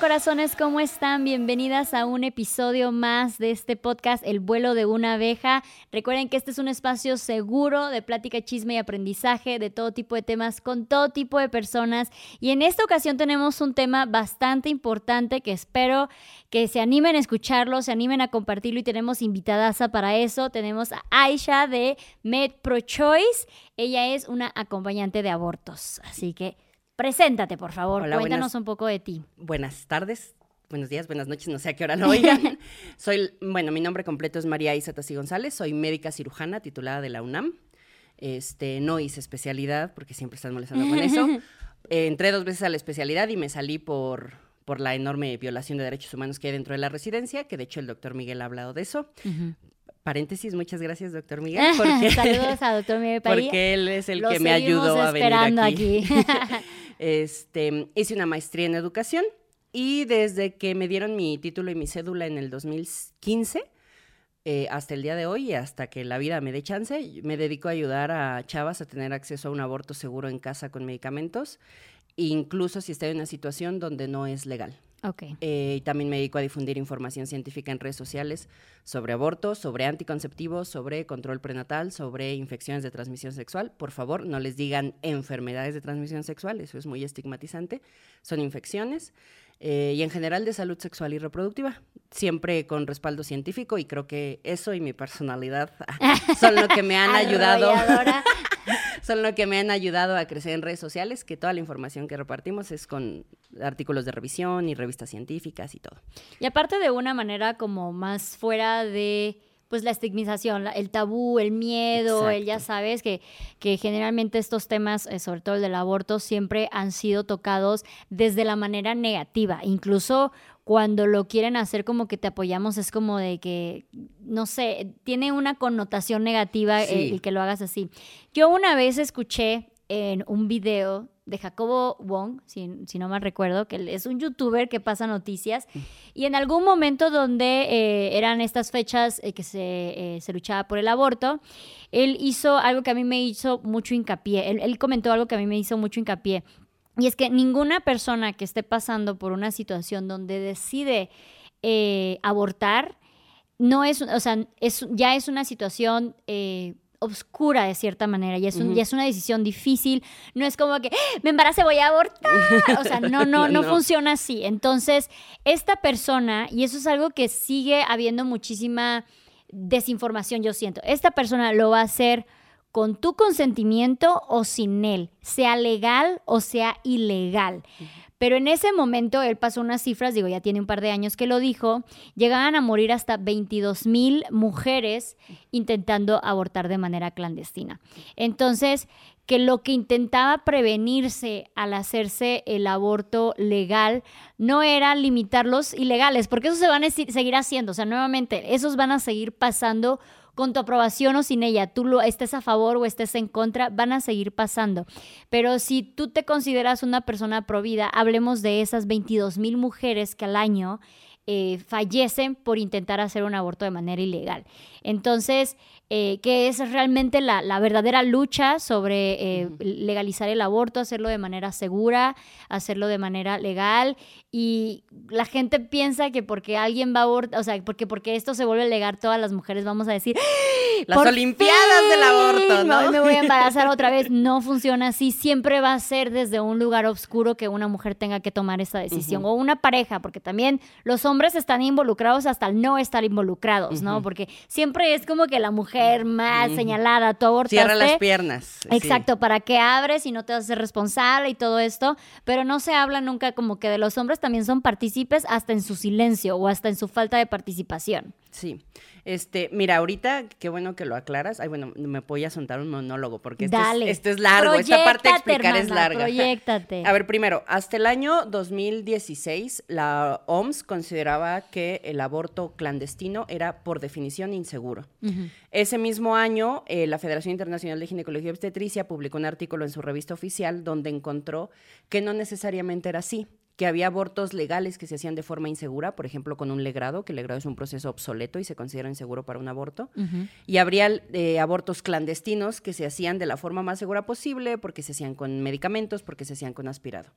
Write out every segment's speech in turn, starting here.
Corazones? ¿Cómo están? Bienvenidas a un episodio más de este podcast, El vuelo de una abeja. Recuerden que este es un espacio seguro de plática, chisme y aprendizaje de todo tipo de temas con todo tipo de personas. Y en esta ocasión tenemos un tema bastante importante que espero que se animen a escucharlo, se animen a compartirlo y tenemos invitadas para eso. Tenemos a Aisha de Med Pro Choice. Ella es una acompañante de abortos. Así que Preséntate, por favor. Hola, Cuéntanos buenas- un poco de ti. Buenas tardes, buenos días, buenas noches, no sé a qué hora lo oigan. soy, bueno, mi nombre completo es María Isa Tassi González, soy médica cirujana titulada de la UNAM. Este, no hice especialidad porque siempre están molestando con eso. Eh, entré dos veces a la especialidad y me salí por, por la enorme violación de derechos humanos que hay dentro de la residencia, que de hecho el doctor Miguel ha hablado de eso. Paréntesis, muchas gracias, doctor Miguel, porque, Saludos a doctor Miguel Padilla. porque él es el que me ayudó a venir aquí. Este, hice una maestría en educación y desde que me dieron mi título y mi cédula en el 2015 eh, hasta el día de hoy y hasta que la vida me dé chance, me dedico a ayudar a chavas a tener acceso a un aborto seguro en casa con medicamentos, incluso si está en una situación donde no es legal. Eh, y también me dedico a difundir información científica en redes sociales sobre abortos, sobre anticonceptivos, sobre control prenatal, sobre infecciones de transmisión sexual. Por favor, no les digan enfermedades de transmisión sexual, eso es muy estigmatizante. Son infecciones. eh, y en general de salud sexual y reproductiva, siempre con respaldo científico y creo que eso y mi personalidad son lo que me han ayudado. Son lo que me han ayudado a crecer en redes sociales, que toda la información que repartimos es con artículos de revisión y revistas científicas y todo. Y aparte de una manera como más fuera de pues la estigmatización, el tabú, el miedo, el ya sabes que, que generalmente estos temas, eh, sobre todo el del aborto, siempre han sido tocados desde la manera negativa. Incluso cuando lo quieren hacer como que te apoyamos, es como de que, no sé, tiene una connotación negativa Sí. el, el que lo hagas así. Yo una vez escuché en un video de Jacobo Wong, si, si no mal recuerdo, que es un youtuber que pasa noticias, y en algún momento donde eh, eran estas fechas eh, que se, eh, se luchaba por el aborto, él hizo algo que a mí me hizo mucho hincapié, él, él comentó algo que a mí me hizo mucho hincapié, y es que ninguna persona que esté pasando por una situación donde decide eh, abortar, no es, o sea, es, ya es una situación eh, obscura de cierta manera, ya es, un- una decisión difícil, no es como que "¡Ah! me embaracé, voy a abortar, o sea, no, no, no, No. funciona así. Entonces, esta persona, y eso es algo que sigue habiendo muchísima desinformación, yo siento, esta persona lo va a hacer con tu consentimiento o sin él, sea legal o sea ilegal. Pero en ese momento él pasó unas cifras, digo, ya tiene un par de años que lo dijo, llegaban a morir hasta 22 mil mujeres intentando abortar de manera clandestina. Entonces, que lo que intentaba prevenirse al hacerse el aborto legal no era limitar los ilegales, porque eso se van a seguir haciendo, o sea, nuevamente, esos van a seguir pasando con tu aprobación o sin ella, tú lo, estés a favor o estés en contra, van a seguir pasando. Pero si tú te consideras una persona provida, hablemos de esas 22 mil mujeres que al año eh, fallecen por intentar hacer un aborto de manera ilegal. Entonces, eh, que es realmente la, verdadera lucha sobre eh, legalizar el aborto, hacerlo de manera segura, hacerlo de manera legal. Y la gente piensa que porque alguien va a abortar, o sea, porque, porque esto se vuelve legal, todas las mujeres vamos a decir, ¡Ah! las Olimpiadas del aborto, ¿no? Me voy a embarazar otra vez. No funciona así. Siempre va a ser desde un lugar oscuro que una mujer tenga que tomar esa decisión. O una pareja, porque también los hombres están involucrados hasta el no estar involucrados, ¿no? Porque siempre es como que la mujer más señalada, tú abortaste. Cierra las piernas. Exacto, para que abres y no te haces responsable y todo esto, pero no se habla nunca como que de los hombres también son partícipes hasta en su silencio o hasta en su falta de participación. Sí. Este, mira, ahorita, qué bueno que lo aclaras. Ay, bueno, me voy a soltar un monólogo porque este, Es, este es largo. Esta parte de explicar es larga. Proyectate. A ver, primero, hasta el año 2016, la OMS consideraba que el aborto clandestino era por definición inseguro. Ese mismo año, eh, la Federación Internacional de Ginecología y Obstetricia publicó un artículo en su revista oficial donde encontró que no necesariamente era así que había abortos legales que se hacían de forma insegura, por ejemplo, con un legrado, que el legrado es un proceso obsoleto y se considera inseguro para un aborto. Y habría eh, abortos clandestinos que se hacían de la forma más segura posible, porque se hacían con medicamentos, porque se hacían con aspirado.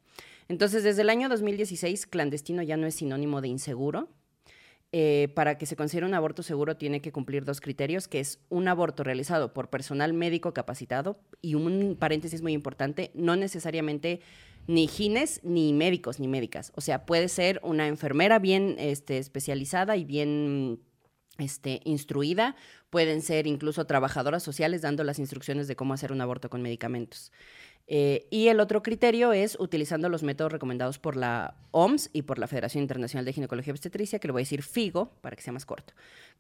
Entonces, desde el año 2016, clandestino ya no es sinónimo de inseguro. Eh, para que se considere un aborto seguro tiene que cumplir dos criterios, que es un aborto realizado por personal médico capacitado y un paréntesis muy importante, no necesariamente ni gines, ni médicos, ni médicas. O sea, puede ser una enfermera bien este, especializada y bien este, instruida, pueden ser incluso trabajadoras sociales dando las instrucciones de cómo hacer un aborto con medicamentos. Eh, y el otro criterio es utilizando los métodos recomendados por la OMS y por la Federación Internacional de Ginecología y Obstetricia, que le voy a decir FIGO para que sea más corto,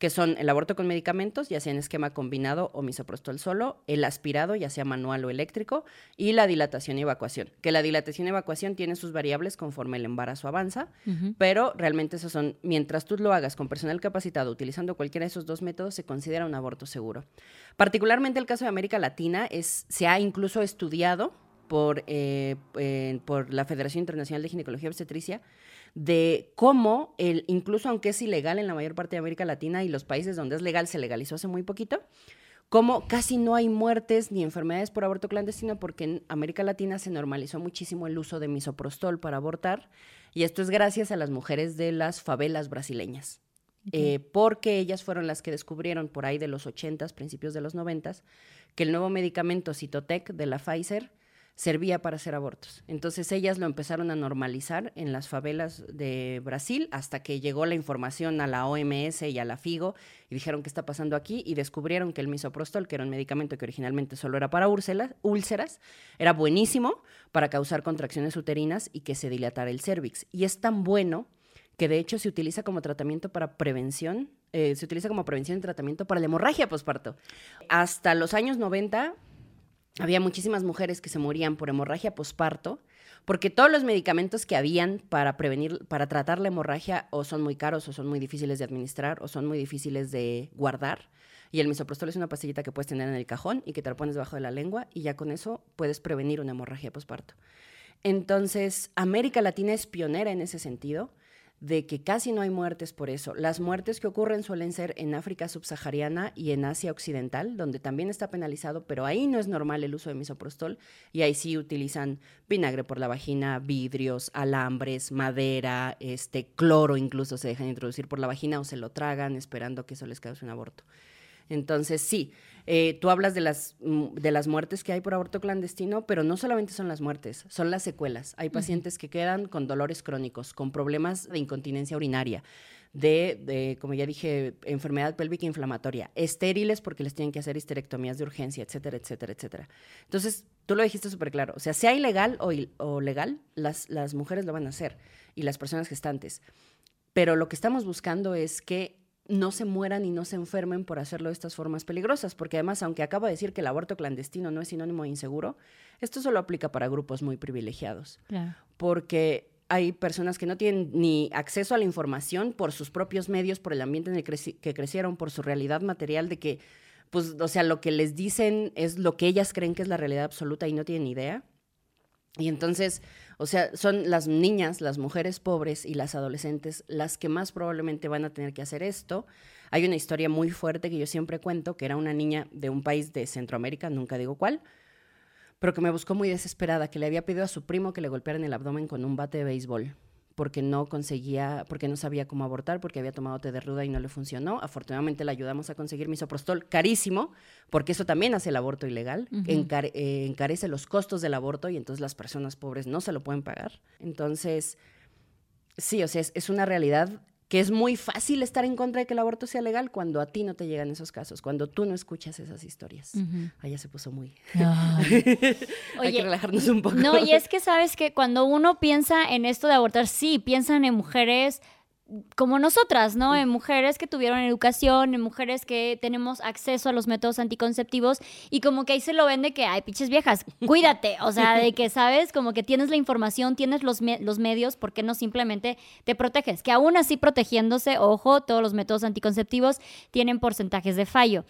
que son el aborto con medicamentos, ya sea en esquema combinado o misoprostol solo, el aspirado, ya sea manual o eléctrico, y la dilatación y evacuación, que la dilatación y evacuación tiene sus variables conforme el embarazo avanza, pero realmente esos son, mientras tú lo hagas con personal capacitado utilizando cualquiera de esos dos métodos, se considera un aborto seguro. Particularmente el caso de América Latina es, se ha incluso estudiado por, eh, por la Federación Internacional de Ginecología y Obstetricia de cómo, el, incluso aunque es ilegal en la mayor parte de América Latina y los países donde es legal se legalizó hace muy poquito, cómo casi no hay muertes ni enfermedades por aborto clandestino porque en América Latina se normalizó muchísimo el uso de misoprostol para abortar y esto es gracias a las mujeres de las favelas brasileñas. Eh, porque ellas fueron las que descubrieron por ahí de los 80 principios de los 90 que el nuevo medicamento Citotec de la Pfizer servía para hacer abortos. Entonces ellas lo empezaron a normalizar en las favelas de Brasil hasta que llegó la información a la OMS y a la FIGO y dijeron qué está pasando aquí y descubrieron que el misoprostol, que era un medicamento que originalmente solo era para úlceras, era buenísimo para causar contracciones uterinas y que se dilatara el cervix. Y es tan bueno que de hecho se utiliza como tratamiento para prevención, eh, se utiliza como prevención y tratamiento para la hemorragia posparto. Hasta los años 90 había muchísimas mujeres que se morían por hemorragia posparto, porque todos los medicamentos que habían para prevenir, para tratar la hemorragia, o son muy caros, o son muy difíciles de administrar, o son muy difíciles de guardar. Y el misoprostol es una pastillita que puedes tener en el cajón y que te la pones debajo de la lengua, y ya con eso puedes prevenir una hemorragia posparto. Entonces, América Latina es pionera en ese sentido de que casi no hay muertes por eso. Las muertes que ocurren suelen ser en África subsahariana y en Asia occidental, donde también está penalizado, pero ahí no es normal el uso de misoprostol y ahí sí utilizan vinagre por la vagina, vidrios, alambres, madera, este cloro incluso se dejan introducir por la vagina o se lo tragan esperando que eso les cause un aborto. Entonces, sí, eh, tú hablas de las, mm, de las muertes que hay por aborto clandestino, pero no solamente son las muertes, son las secuelas. Hay pacientes que quedan con dolores crónicos, con problemas de incontinencia urinaria, de, como ya dije, enfermedad pélvica inflamatoria, estériles porque les tienen que hacer histerectomías de urgencia, etcétera, etcétera, etcétera. Entonces, tú lo dijiste súper claro. O sea, sea ilegal o, o legal, las, las mujeres lo van a hacer y las personas gestantes. Pero lo que estamos buscando es que no se mueran y no se enfermen por hacerlo de estas formas peligrosas, porque además, aunque acabo de decir que el aborto clandestino no es sinónimo de inseguro, esto solo aplica para grupos muy privilegiados, porque hay personas que no tienen ni acceso a la información por sus propios medios, por el ambiente en el que crecieron, por su realidad material de que, pues, o sea, lo que les dicen es lo que ellas creen que es la realidad absoluta y no tienen idea. Y entonces, O sea, son las niñas, las mujeres pobres y las adolescentes las que más probablemente van a tener que hacer esto. Hay una historia muy fuerte que yo siempre cuento, que era una niña de un país de Centroamérica, nunca digo cuál, pero que me buscó muy desesperada, que le había pedido a su primo que le golpearan el abdomen con un bate de béisbol porque no conseguía, porque no sabía cómo abortar, porque había tomado té de ruda y no le funcionó. Afortunadamente le ayudamos a conseguir misoprostol carísimo, porque eso también hace el aborto ilegal, eh, encarece los costos del aborto y entonces las personas pobres no se lo pueden pagar. Entonces, sí, o sea, es una realidad que es muy fácil estar en contra de que el aborto sea legal cuando a ti no te llegan esos casos, cuando tú no escuchas esas historias. Ahí se puso muy... Hay que relajarnos un poco. No, y es que sabes que cuando uno piensa en esto de abortar, sí, piensan en mujeres como nosotras, ¿no? En mujeres que tuvieron educación, en mujeres que tenemos acceso a los métodos anticonceptivos y como que ahí se lo vende que, hay pinches viejas, cuídate, o sea, de que sabes, como que tienes la información, tienes los, los medios, ¿por qué no simplemente te proteges? Que aún así protegiéndose, ojo, todos los métodos anticonceptivos tienen porcentajes de fallo.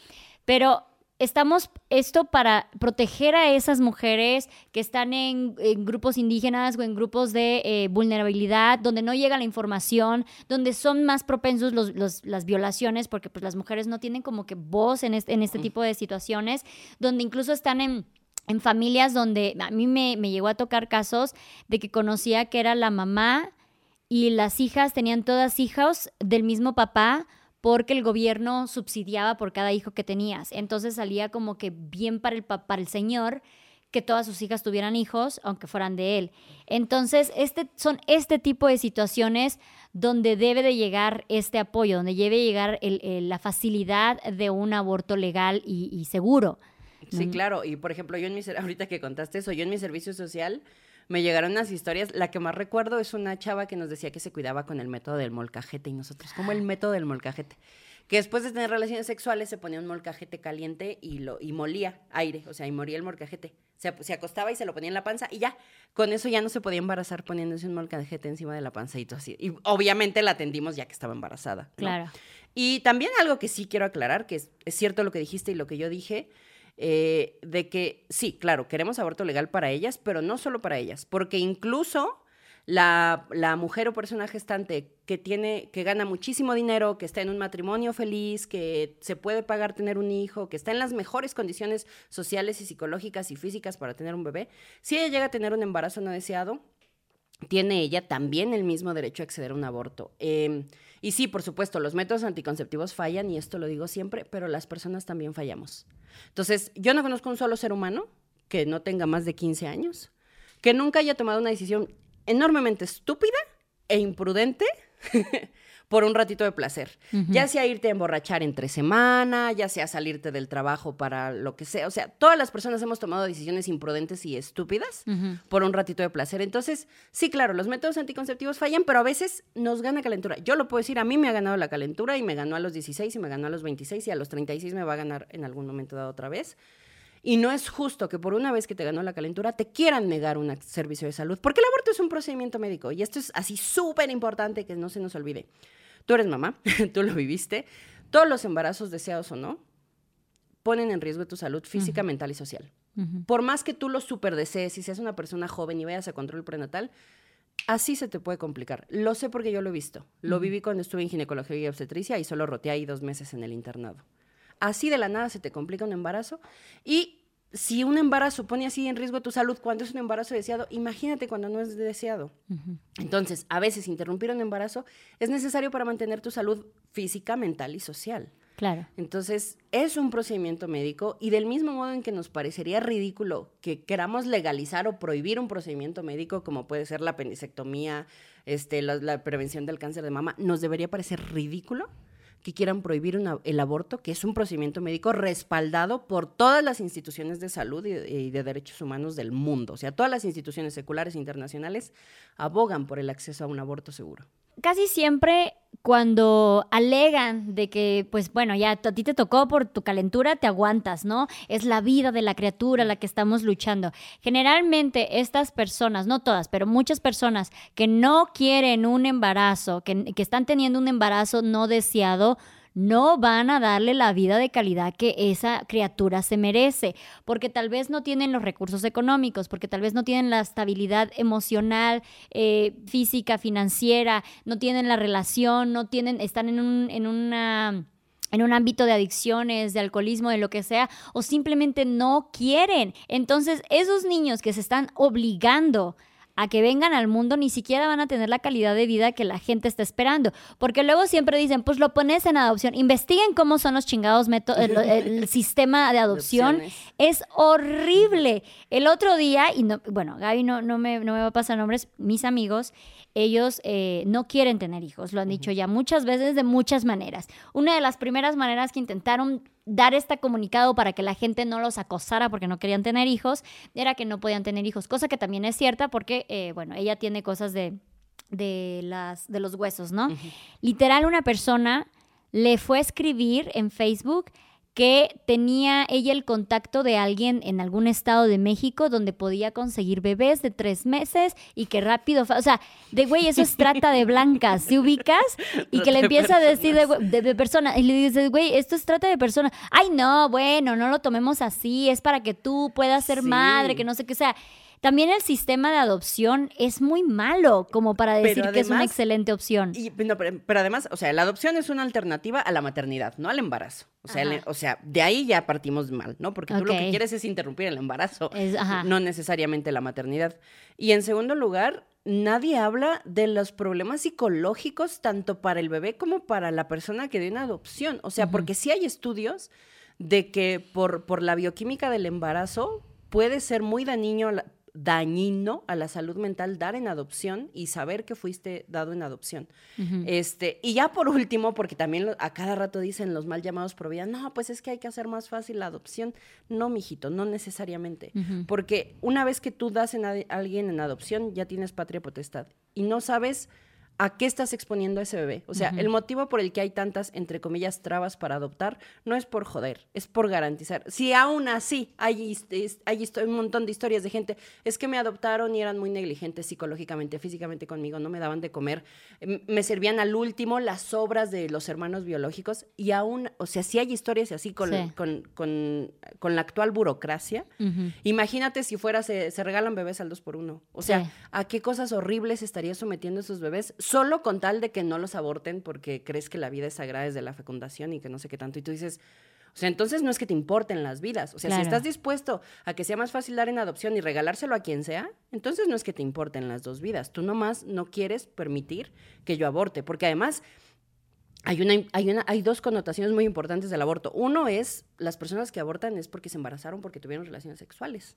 Pero estamos esto para proteger a esas mujeres que están en, grupos indígenas o en grupos de eh, vulnerabilidad, donde no llega la información, donde son más propensos las violaciones, porque pues las mujeres no tienen como que voz en este, en este tipo de situaciones, donde incluso están en en familias donde a mí me, me, llegó a tocar casos de que conocía que era la mamá y las hijas tenían todas hijas del mismo papá porque el gobierno subsidiaba por cada hijo que tenías. Entonces salía como que bien para el, para el señor que todas sus hijas tuvieran hijos, aunque fueran de él. Entonces, este, son este tipo de situaciones donde debe de llegar este apoyo, donde debe llegar la facilidad de un aborto legal y, seguro. Sí, claro. Y por ejemplo, yo en mi, ahorita que contaste eso, yo en mi servicio social me llegaron unas historias. La que más recuerdo es una chava que nos decía que se cuidaba con el método del molcajete y nosotros, como el método del molcajete. Que después de tener relaciones sexuales se ponía un molcajete caliente y, lo, y molía aire, o sea, y moría el molcajete. Se, se acostaba y se lo ponía en la panza y ya, con eso ya no se podía embarazar poniéndose un molcajete encima de la panza y todo así. Y obviamente la atendimos ya que estaba embarazada. Claro. Y también algo que sí quiero aclarar, que es, es cierto lo que dijiste y lo que yo dije, eh, de que sí, claro, queremos aborto legal para ellas, pero no solo para ellas, porque incluso la, mujer o persona gestante que tiene, que gana muchísimo dinero, que está en un matrimonio feliz, que se puede pagar tener un hijo, que está en las mejores condiciones sociales y psicológicas y físicas para tener un bebé, si ella llega a tener un embarazo no deseado, tiene ella también el mismo derecho a acceder a un aborto. Em, y sí, por supuesto, los métodos anticonceptivos fallan, y esto lo digo siempre, pero las personas también fallamos. Entonces, yo no conozco un solo ser humano que no tenga más de 15 años, que nunca haya tomado una decisión enormemente estúpida e imprudente por un ratito de placer. Ya sea irte a emborrachar entre semana, ya sea salirte del trabajo para lo que sea. O sea, todas las personas hemos tomado decisiones imprudentes y estúpidas por un ratito de placer. Entonces, sí, claro, los métodos anticonceptivos fallan, pero a veces nos gana calentura. Yo lo puedo decir, a mí me ha ganado la calentura y me ganó a los 16 y me ganó a los 26 y a los 36 me va a ganar en algún momento dado otra vez. Y no es justo que por una vez que te ganó la calentura te quieran negar un servicio de salud, porque el aborto es un procedimiento médico y esto es así súper importante que no se nos olvide. Tú eres mamá, tú lo viviste. Todos los embarazos, deseados o no, ponen en riesgo tu salud física, mental y social. Por más que tú lo super desees y seas una persona joven y vayas a control prenatal, así se te puede complicar. Lo sé porque yo lo he visto. Lo viví cuando estuve en ginecología y obstetricia y solo roté ahí dos meses en el internado. Así de la nada se te complica un embarazo y si un embarazo pone así en riesgo tu salud cuando es un embarazo deseado, imagínate cuando no es deseado. Entonces, a veces interrumpir un embarazo es necesario para mantener tu salud física, mental y social. Claro. Entonces, es un procedimiento médico y del mismo modo en que nos parecería ridículo que queramos legalizar o prohibir un procedimiento médico como puede ser la apendicectomía, este, la prevención del cáncer de mama, nos debería parecer ridículo que quieran prohibir el aborto, que es un procedimiento médico respaldado por todas las instituciones de salud y de, derechos humanos del mundo. O sea, todas las instituciones seculares e internacionales abogan por el acceso a un aborto seguro casi siempre cuando alegan de que, pues bueno, ya a ti te tocó por tu calentura, te aguantas, ¿no? Es la vida de la criatura la que estamos luchando. Generalmente estas personas, no todas, pero muchas personas que no quieren un embarazo, que, que están teniendo un embarazo no deseado, no van a darle la vida de calidad que esa criatura se merece, porque tal vez no tienen los recursos económicos, porque tal vez no tienen la estabilidad emocional, eh, física, financiera, no tienen la relación, no tienen, están en, un, en una en un ámbito de adicciones, de alcoholismo, de lo que sea, o simplemente no quieren. Entonces, esos niños que se están obligando a que vengan al mundo, ni siquiera van a tener la calidad de vida que la gente está esperando. Porque luego siempre dicen, pues lo pones en adopción. Investiguen cómo son los chingados métodos, el, sistema de adopción. es horrible. El otro día, y no, bueno, Gaby no, no, me, no me va a pasar nombres, mis amigos, ellos eh, no quieren tener hijos, lo han dicho ya muchas veces de muchas maneras. Una de las primeras maneras que intentaron dar este comunicado para que la gente no los acosara porque no querían tener hijos era que no podían tener hijos, cosa que también es cierta porque, eh, bueno, ella tiene cosas de, de, las, de los huesos, ¿no? Literal, una persona le fue a escribir en Facebook que tenía ella el contacto de alguien en algún estado de México donde podía conseguir bebés de tres meses y que rápido, o sea, de güey, eso es trata de blancas, ¿te ubicas? Y que le empieza a decir de, de, persona, y le dice, güey, esto es trata de persona. Ay, no, bueno, no lo tomemos así, es para que tú puedas ser madre, que no sé qué sea. También el sistema de adopción es muy malo como para decir que es una excelente opción. Y, pero, además, o sea, la adopción es una alternativa a la maternidad, no al embarazo. O sea, o sea de ahí ya partimos mal, ¿no? Porque tú lo que quieres es interrumpir el embarazo, no necesariamente la maternidad. Y en segundo lugar, nadie habla de los problemas psicológicos tanto para el bebé como para la persona que dio una adopción. O sea, porque sí hay estudios de que por, por la bioquímica del embarazo puede ser muy dañino dañino a la salud mental dar en adopción y saber que fuiste dado en adopción. este, y ya por último, porque también a cada rato dicen los mal llamados pro no, pues es que hay que hacer más fácil la adopción. No, mijito, no necesariamente. Porque una vez que tú das a alguien en adopción, ya tienes patria potestad. Y no sabes ¿A qué estás exponiendo a ese bebé? O sea, el motivo por el que hay tantas, entre comillas, trabas para adoptar no es por joder, es por garantizar. Si aún así hay, hay un montón de historias de gente, es que me adoptaron y eran muy negligentes psicológicamente, físicamente conmigo, no me daban de comer, me servían al último las obras de los hermanos biológicos y aún, o sea, si hay historias así con, con, la actual burocracia, imagínate si fuera, se, regalan bebés al dos por uno. O sea, ¿a qué cosas horribles estaría sometiendo a esos bebés? Solo con tal de que no los aborten porque crees que la vida es sagrada desde la fecundación y que no sé qué tanto. Y tú dices, o sea, entonces no es que te importen las vidas. O sea, si estás dispuesto a que sea más fácil dar en adopción y regalárselo a quien sea, entonces no es que te importen las dos vidas. Tú nomás no quieres permitir que yo aborte, porque además hay, una, hay, una, hay dos connotaciones muy importantes del aborto. Uno es, las personas que abortan es porque se embarazaron, porque tuvieron relaciones sexuales.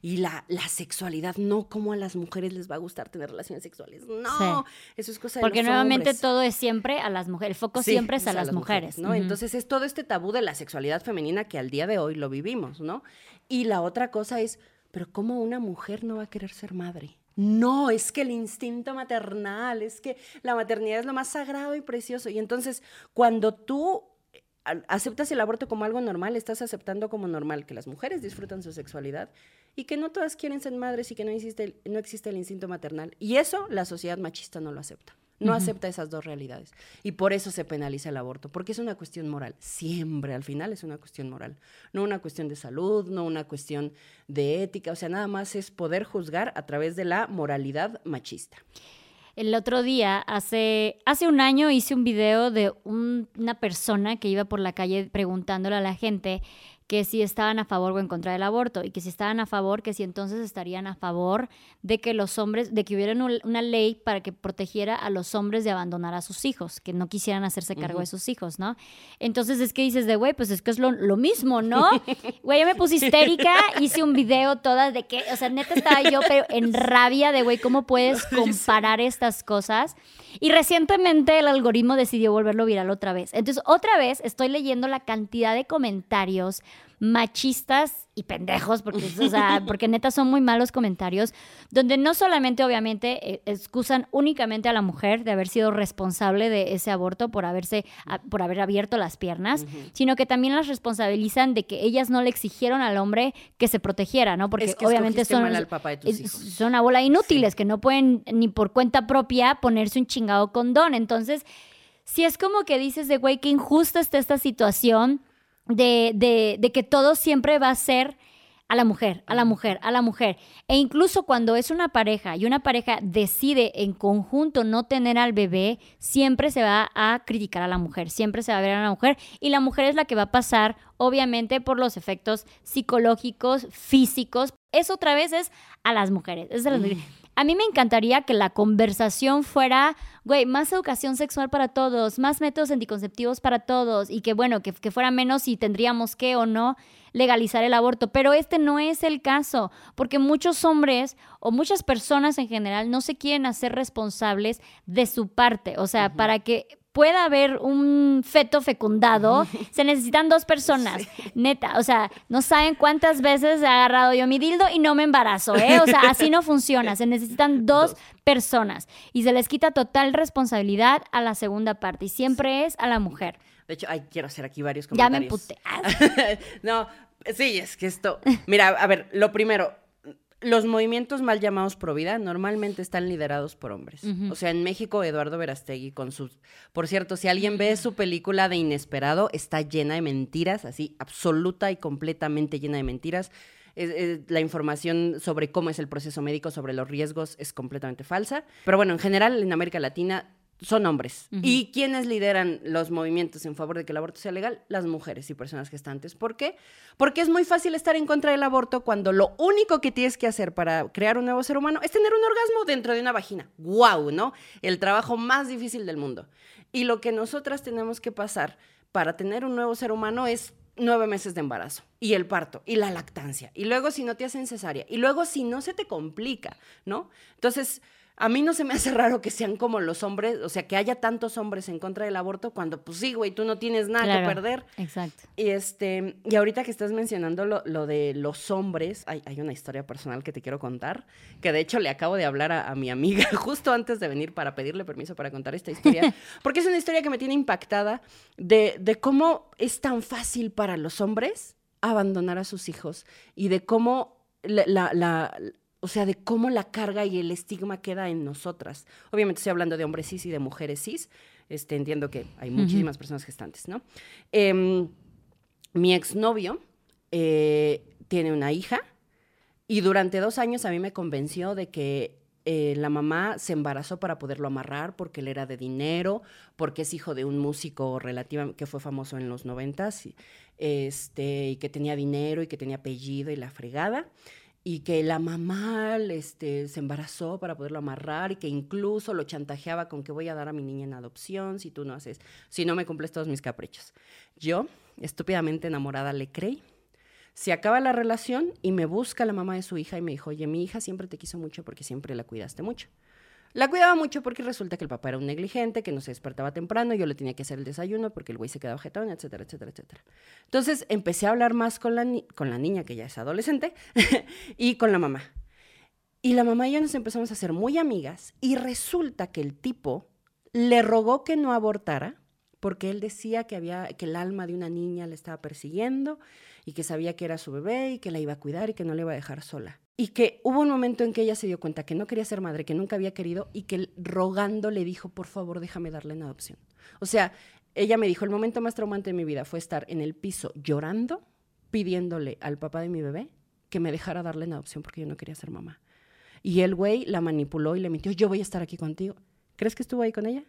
Y la, la, sexualidad, no como a las mujeres les va a gustar tener relaciones sexuales. No, eso es cosa de Porque nuevamente todo es siempre a las mujeres, el foco siempre es a, las, mujeres. ¿no? Entonces es todo este tabú de la sexualidad femenina que al día de hoy lo vivimos, ¿no? Y la otra cosa es, pero ¿cómo una mujer no va a querer ser madre? No, es que el instinto maternal, es que la maternidad es lo más sagrado y precioso. Y entonces, cuando tú eh, aceptas el aborto como algo normal, estás aceptando como normal que las mujeres disfrutan su sexualidad y que no todas quieren ser madres y que no existe, no existe el instinto maternal. Y eso la sociedad machista no lo acepta. No acepta esas dos realidades. Y por eso se penaliza el aborto, porque es una cuestión moral. Siempre al final es una cuestión moral. No una cuestión de salud, no una cuestión de ética. O sea, nada más es poder juzgar a través de la moralidad machista. El otro día, hace, hace un año, hice un video de una persona que iba por la calle preguntándole a la gente que si estaban a favor o en contra del aborto y que si estaban a favor, que si entonces estarían a favor de que los hombres, de que hubiera una ley para que protegiera a los hombres de abandonar a sus hijos, que no quisieran hacerse cargo de sus hijos, ¿no? Entonces es que dices de, güey, pues es que es lo, mismo, ¿no? Güey, yo me puse histérica, hice un video toda de que, o sea, neta estaba yo pero en rabia de, güey, ¿cómo puedes comparar estas cosas? Y recientemente el algoritmo decidió volverlo viral otra vez. Entonces, otra vez estoy leyendo la cantidad de comentarios machistas y pendejos, porque, o sea, porque neta son muy malos comentarios, donde no solamente obviamente eh, excusan únicamente a la mujer de haber sido responsable de ese aborto por haberse, por haber abierto las piernas, sino que también las responsabilizan de que ellas no le exigieron al hombre que se protegiera, ¿no? Porque obviamente son, son a bola inútiles, que no pueden ni por cuenta propia ponerse un chingado condón. Entonces, si es como que dices de, güey, qué injusta está esta situación de, de, de que todo siempre va a ser a la mujer, a la mujer, a la mujer. E incluso cuando es una pareja y una pareja decide en conjunto no tener al bebé, siempre se va a criticar a la mujer, siempre se va a ver a la mujer y la mujer es la que va a pasar, obviamente, por los efectos psicológicos, físicos. Eso otra vez es a las mujeres. Es a las mujeres. A mí me encantaría que la conversación fuera, güey, más educación sexual para todos, más métodos anticonceptivos para todos y que, bueno, que, que fuera menos si tendríamos que o no legalizar el aborto. Pero este no es el caso, porque muchos hombres o muchas personas en general no se quieren hacer responsables de su parte. O sea, para que pueda haber un feto fecundado, se necesitan dos personas, neta. O sea, no saben cuántas veces he agarrado yo mi dildo y no me embarazo, ¿eh? O sea, así no funciona. Se necesitan dos, personas y se les quita total responsabilidad a la segunda parte y siempre es a la mujer. De hecho, ay, quiero hacer aquí varios Ya me comentarios. emputé. no, sí, es que esto. Mira, a ver, lo primero, los movimientos mal llamados pro vida normalmente están liderados por hombres. O sea, en México, Eduardo Verastegui con sus. Por cierto, si alguien ve su película de Inesperado, está llena de mentiras, así, absoluta y completamente llena de mentiras. Es- es- la información sobre cómo es el proceso médico, sobre los riesgos, es completamente falsa. Pero bueno, en general, en América Latina son hombres. ¿Y quiénes lideran los movimientos en favor de que el aborto sea legal? Las mujeres y personas gestantes. ¿Por qué? Porque es muy fácil estar en contra del aborto cuando lo único que tienes que hacer para crear un nuevo ser humano es tener un orgasmo dentro de una vagina. ¡Wow! ¿No? El trabajo más difícil del mundo. Y lo que nosotras tenemos que pasar para tener un nuevo ser humano es nueve meses de embarazo y el parto y la lactancia y luego si no te hacen cesárea y luego si no se te complica, ¿no? Entonces, a mí no se me hace raro que sean como los hombres, o sea, que haya tantos hombres en contra del aborto cuando, pues sí, güey, tú no tienes nada Claro, que perder. Exacto. Y, este, y ahorita que estás mencionando lo, lo de los hombres, hay, hay una historia personal que te quiero contar, que de hecho le acabo de hablar a, a mi amiga justo antes de venir para pedirle permiso para contar esta historia, porque es una historia que me tiene impactada de, de cómo es tan fácil para los hombres abandonar a sus hijos y de cómo la, la- la- o sea, de cómo la carga y el estigma queda en nosotras. Obviamente estoy hablando de hombres cis y de mujeres cis. Este, entiendo que hay muchísimas personas gestantes, ¿no? Em, mi exnovio eh, tiene una hija y durante dos años a mí me convenció de que eh, la mamá se embarazó para poderlo amarrar porque él era de dinero, porque es hijo de un músico relativamente que fue famoso en los noventas, y, este, y que tenía dinero y que tenía apellido y la fregada. Y que la mamá este, se embarazó para poderlo amarrar y que incluso lo chantajeaba con que voy a dar a mi niña en adopción si tú no haces, si no me cumples todos mis caprichos. Yo, estúpidamente enamorada, le creí. Se acaba la relación y me busca la mamá de su hija y me dijo, oye, mi hija siempre te quiso mucho porque siempre la cuidaste mucho. La cuidaba mucho porque resulta que el papá era un negligente, que no se despertaba temprano, yo le tenía que hacer el desayuno porque el güey se quedaba jetón, etcétera, etcétera, etcétera. Entonces empecé a hablar más con la, ni- con la niña, que ya es adolescente, y con la mamá. Y la mamá y yo nos empezamos a hacer muy amigas y resulta que el tipo le rogó que no abortara porque él decía que había que el alma de una niña le estaba persiguiendo y que sabía que era su bebé y que la iba a cuidar y que no la iba a dejar sola. Y que hubo un momento en que ella se dio cuenta que no quería ser madre, que nunca había querido y que rogando le dijo, por favor, déjame darle en adopción. O sea, ella me dijo, el momento más traumante de mi vida fue estar en el piso llorando, pidiéndole al papá de mi bebé que me dejara darle en adopción porque yo no quería ser mamá. Y el güey la manipuló y le mintió, yo voy a estar aquí contigo. ¿Crees que estuvo ahí con ella?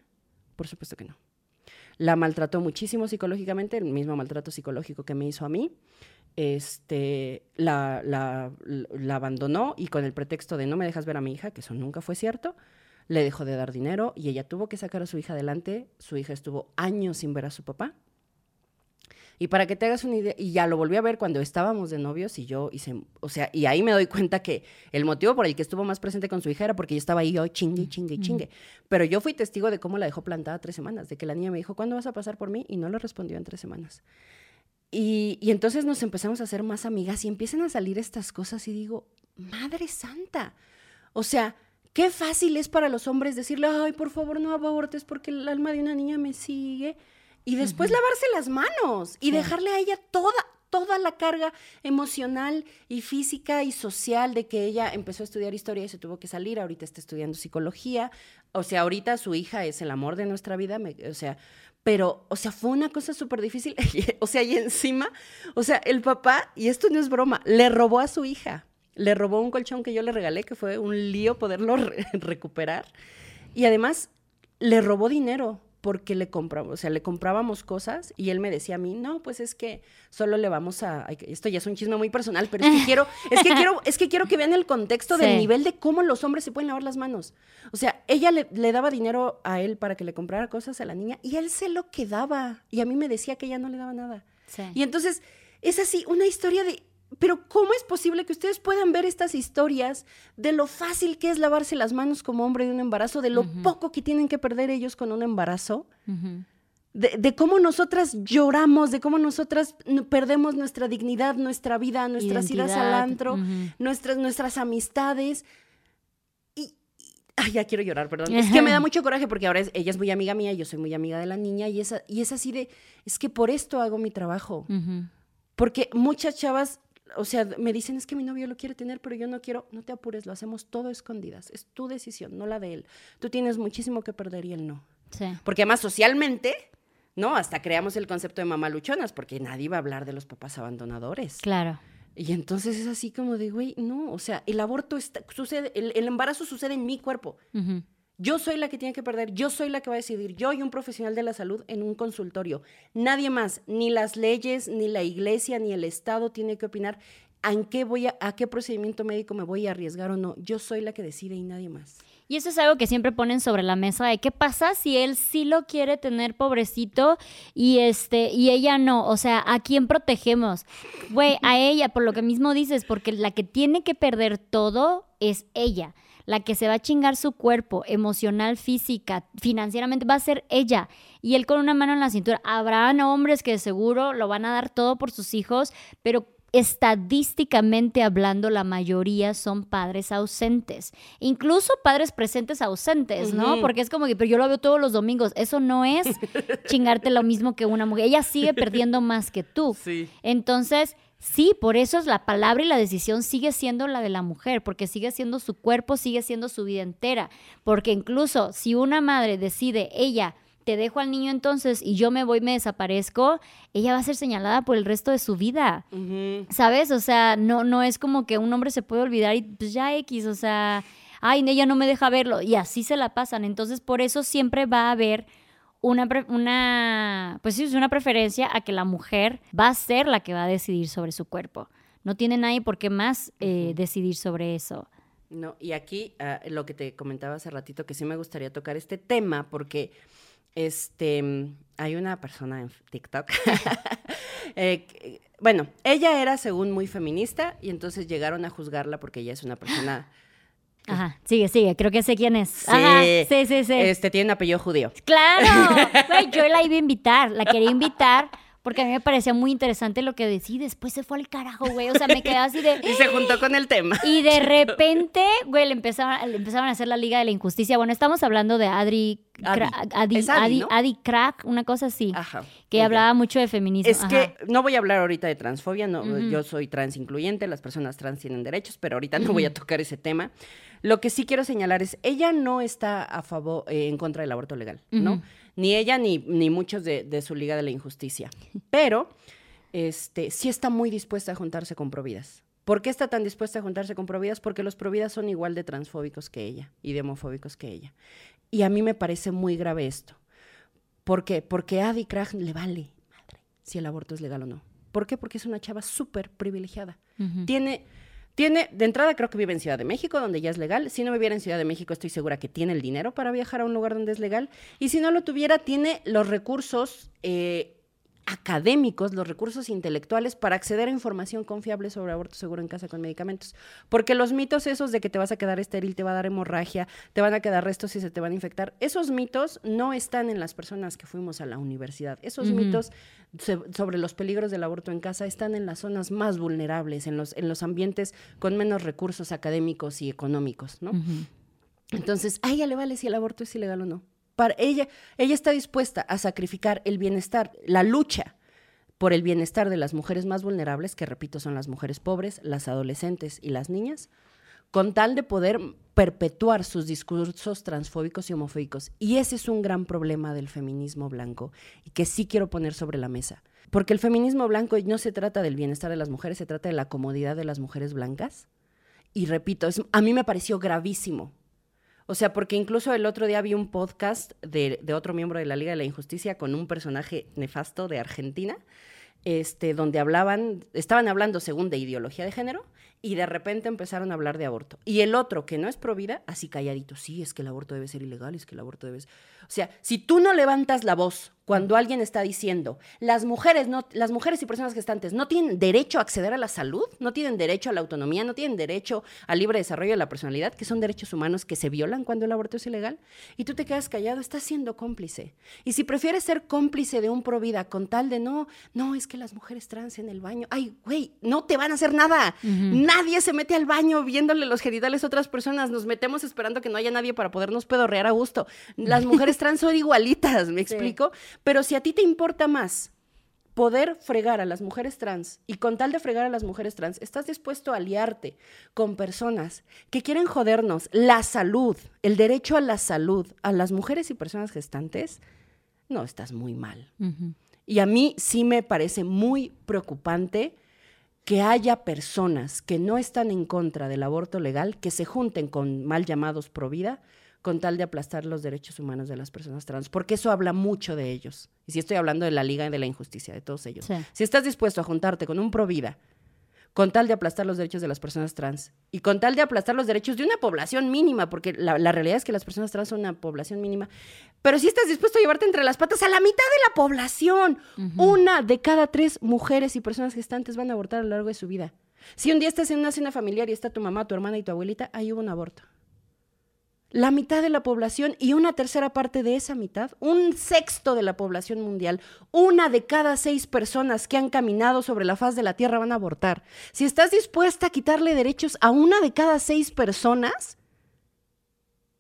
Por supuesto que no. La maltrató muchísimo psicológicamente, el mismo maltrato psicológico que me hizo a mí. Este, la, la, la abandonó y con el pretexto de no me dejas ver a mi hija, que eso nunca fue cierto, le dejó de dar dinero y ella tuvo que sacar a su hija adelante. Su hija estuvo años sin ver a su papá. Y para que te hagas una idea, y ya lo volví a ver cuando estábamos de novios y yo hice, o sea, y ahí me doy cuenta que el motivo por el que estuvo más presente con su hija era porque yo estaba ahí yo chingue, chingue, chingue. Pero yo fui testigo de cómo la dejó plantada tres semanas, de que la niña me dijo, ¿cuándo vas a pasar por mí? Y no le respondió en tres semanas. Y, y entonces nos empezamos a hacer más amigas y empiezan a salir estas cosas y digo, Madre Santa, o sea, qué fácil es para los hombres decirle, ay, por favor no abortes porque el alma de una niña me sigue. Y después lavarse las manos y dejarle a ella toda, toda la carga emocional y física y social de que ella empezó a estudiar historia y se tuvo que salir, ahorita está estudiando psicología, o sea, ahorita su hija es el amor de nuestra vida, o sea, pero, o sea, fue una cosa súper difícil, o sea, y encima, o sea, el papá, y esto no es broma, le robó a su hija, le robó un colchón que yo le regalé, que fue un lío poderlo recuperar, y además le robó dinero, porque le compramos, o sea, le comprábamos cosas y él me decía a mí, no, pues es que solo le vamos a, esto ya es un chisme muy personal, pero es que quiero, es que quiero, es que quiero que vean el contexto del nivel de cómo los hombres se pueden lavar las manos. O sea, ella le, daba dinero a él para que le comprara cosas a la niña y él se lo quedaba y a mí me decía que ella no le daba nada. Y entonces es así, una historia de pero ¿cómo es posible que ustedes puedan ver estas historias de lo fácil que es lavarse las manos como hombre de un embarazo, de lo poco que tienen que perder ellos con un embarazo? de, cómo nosotras lloramos, de cómo nosotras perdemos nuestra dignidad, nuestra vida, nuestras idas al antro, nuestras, nuestras amistades. Y, ay, ya quiero llorar, perdón. Es que me da mucho coraje porque ahora ella es muy amiga mía, yo soy muy amiga de la niña y, esa, y es así de, es que por esto hago mi trabajo. Porque muchas chavas o sea, me dicen, es que mi novio lo quiere tener, pero yo no quiero, no te apures, lo hacemos todo escondidas, es tu decisión, no la de él. Tú tienes muchísimo que perder y él no. Sí. Porque además socialmente, ¿no? Hasta creamos el concepto de mamá luchonas, porque nadie va a hablar de los papás abandonadores. Claro. Y entonces es así como de, güey, no, o sea, el aborto está, sucede, el, embarazo sucede en mi cuerpo. Yo soy la que tiene que perder, yo soy la que va a decidir, yo y un profesional de la salud en un consultorio. Nadie más, ni las leyes, ni la iglesia, ni el Estado tiene que opinar en qué voy a, a qué procedimiento médico me voy a arriesgar o no. Yo soy la que decide y nadie más. Y eso es algo que siempre ponen sobre la mesa de qué pasa si él sí lo quiere tener pobrecito y este y ella no, o sea, ¿a quién protegemos? Güey, a ella, por lo que mismo dices, porque la que tiene que perder todo es ella la que se va a chingar su cuerpo emocional, física, financieramente, va a ser ella. Y él con una mano en la cintura. Habrán hombres que seguro lo van a dar todo por sus hijos, pero estadísticamente hablando, la mayoría son padres ausentes. Incluso padres presentes ausentes, ¿no? Porque es como que, pero yo lo veo todos los domingos. Eso no es chingarte lo mismo que una mujer. Ella sigue perdiendo más que tú. Sí. Entonces, Sí, por eso es la palabra y la decisión sigue siendo la de la mujer, porque sigue siendo su cuerpo, sigue siendo su vida entera. Porque incluso si una madre decide, ella, te dejo al niño entonces y yo me voy, me desaparezco, ella va a ser señalada por el resto de su vida. ¿Sabes? O sea, no, no es como que un hombre se puede olvidar y pues ya X, o sea, ay, ella no me deja verlo. Y así se la pasan. Entonces, por eso siempre va a haber una, una, pues sí, es una preferencia a que la mujer va a ser la que va a decidir sobre su cuerpo. No tiene nadie por qué más eh, decidir sobre eso. No, y aquí ah, lo que te comentaba hace ratito, que sí me gustaría tocar este tema, porque este, hay una persona en TikTok. Eh, bueno, ella era según muy feminista y entonces llegaron a juzgarla porque ella es una persona Ajá, sigue, sigue, creo que sé quién es. Sí, Ajá, sí, sí, sí. Este tiene un apellido judío. Claro, yo la iba a invitar, la quería invitar porque a mí me parecía muy interesante lo que decía. Después se fue al carajo, güey. O sea, me quedé así de. Y se juntó con el tema. Y de repente, güey, le empezaron, le empezaron a hacer la Liga de la Injusticia. Bueno, estamos hablando de Adri. Adi, Adi, Adi, Crack, una cosa así. Ajá. Que hablaba mucho de feminismo. Es que no voy a hablar ahorita de transfobia. No, Yo soy trans incluyente, las personas trans tienen derechos, pero ahorita no voy a tocar ese tema. Lo que sí quiero señalar es, ella no está a favor, eh, en contra del aborto legal, ¿no? Ni ella ni, ni muchos de, su Liga de la Injusticia. Pero este, sí está muy dispuesta a juntarse con Providas. ¿Por qué está tan dispuesta a juntarse con Providas? Porque los Providas son igual de transfóbicos que ella y de homofóbicos que ella. Y a mí me parece muy grave esto. ¿Por qué? Porque a Adi Krag le vale madre si el aborto es legal o no. ¿Por qué? Porque es una chava súper privilegiada. Tiene tiene, de entrada creo que vive en Ciudad de México, donde ya es legal. Si no viviera en Ciudad de México, estoy segura que tiene el dinero para viajar a un lugar donde es legal. Y si no lo tuviera, tiene los recursos eh, académicos, los recursos intelectuales para acceder a información confiable sobre aborto seguro en casa con medicamentos. Porque los mitos esos de que te vas a quedar estéril, te va a dar hemorragia, te van a quedar restos y se te van a infectar, esos mitos no están en las personas que fuimos a la universidad. Esos mitos sobre los peligros del aborto en casa están en las zonas más vulnerables, en los, en los ambientes con menos recursos académicos y económicos, ¿no? Entonces, a ella le vale si el aborto es ilegal o no. Ella, ella está dispuesta a sacrificar el bienestar, la lucha por el bienestar de las mujeres más vulnerables, que repito son las mujeres pobres, las adolescentes y las niñas, con tal de poder perpetuar sus discursos transfóbicos y homofóbicos. Y ese es un gran problema del feminismo blanco y que sí quiero poner sobre la mesa. Porque el feminismo blanco no se trata del bienestar de las mujeres, se trata de la comodidad de las mujeres blancas. Y repito, a mí me pareció gravísimo. O sea, porque incluso el otro día vi un podcast de, de otro miembro de la Liga de la Injusticia con un personaje nefasto de Argentina, este, donde hablaban, estaban hablando según de ideología de género y de repente empezaron a hablar de aborto. Y el otro, que no es pro vida, así calladito, sí, es que el aborto debe ser ilegal, es que el aborto debe ser... O sea, si tú no levantas la voz cuando alguien está diciendo, las mujeres, no, las mujeres y personas gestantes no tienen derecho a acceder a la salud, no tienen derecho a la autonomía, no tienen derecho al libre desarrollo de la personalidad, que son derechos humanos que se violan cuando el aborto es ilegal, y tú te quedas callado, estás siendo cómplice. Y si prefieres ser cómplice de un provida con tal de no, no, es que las mujeres trans en el baño, ay, güey, no te van a hacer nada. Nadie se mete al baño viéndole los genitales a otras personas, nos metemos esperando que no haya nadie para podernos pedorrear a gusto. Las mujeres trans son igualitas, ¿me explico? Pero si a ti te importa más poder fregar a las mujeres trans y con tal de fregar a las mujeres trans, estás dispuesto a aliarte con personas que quieren jodernos la salud, el derecho a la salud a las mujeres y personas gestantes, no, estás muy mal. Y a mí sí me parece muy preocupante que haya personas que no están en contra del aborto legal, que se junten con mal llamados pro vida con tal de aplastar los derechos humanos de las personas trans, porque eso habla mucho de ellos. Y si estoy hablando de la Liga de la Injusticia, de todos ellos. Si estás dispuesto a juntarte con un pro vida, con tal de aplastar los derechos de las personas trans y con tal de aplastar los derechos de una población mínima, porque la, realidad es que las personas trans son una población mínima, pero si estás dispuesto a llevarte entre las patas a la mitad de la población, una de cada tres mujeres y personas gestantes van a abortar a lo largo de su vida. Si un día estás en una cena familiar y está tu mamá, tu hermana y tu abuelita, ahí hubo un aborto la mitad de la población y una tercera parte de esa mitad, un sexto de la población mundial, una de cada seis personas que han caminado sobre la faz de la Tierra van a abortar. Si estás dispuesta a quitarle derechos a una de cada seis personas,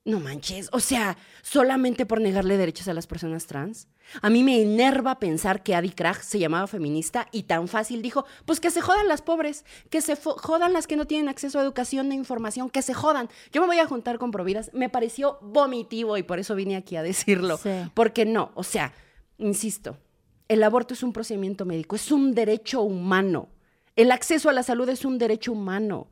no manches, o sea, solamente por negarle derechos a las personas trans. A mí me enerva pensar que Adi Krach se llamaba feminista y tan fácil dijo, pues que se jodan las pobres, que se jodan las que no tienen acceso a educación e información, que se jodan. Yo me voy a juntar con Providas. Me pareció vomitivo y por eso vine aquí a decirlo. Porque no, o sea, insisto, el aborto es un procedimiento médico, es un derecho humano. El acceso a la salud es un derecho humano.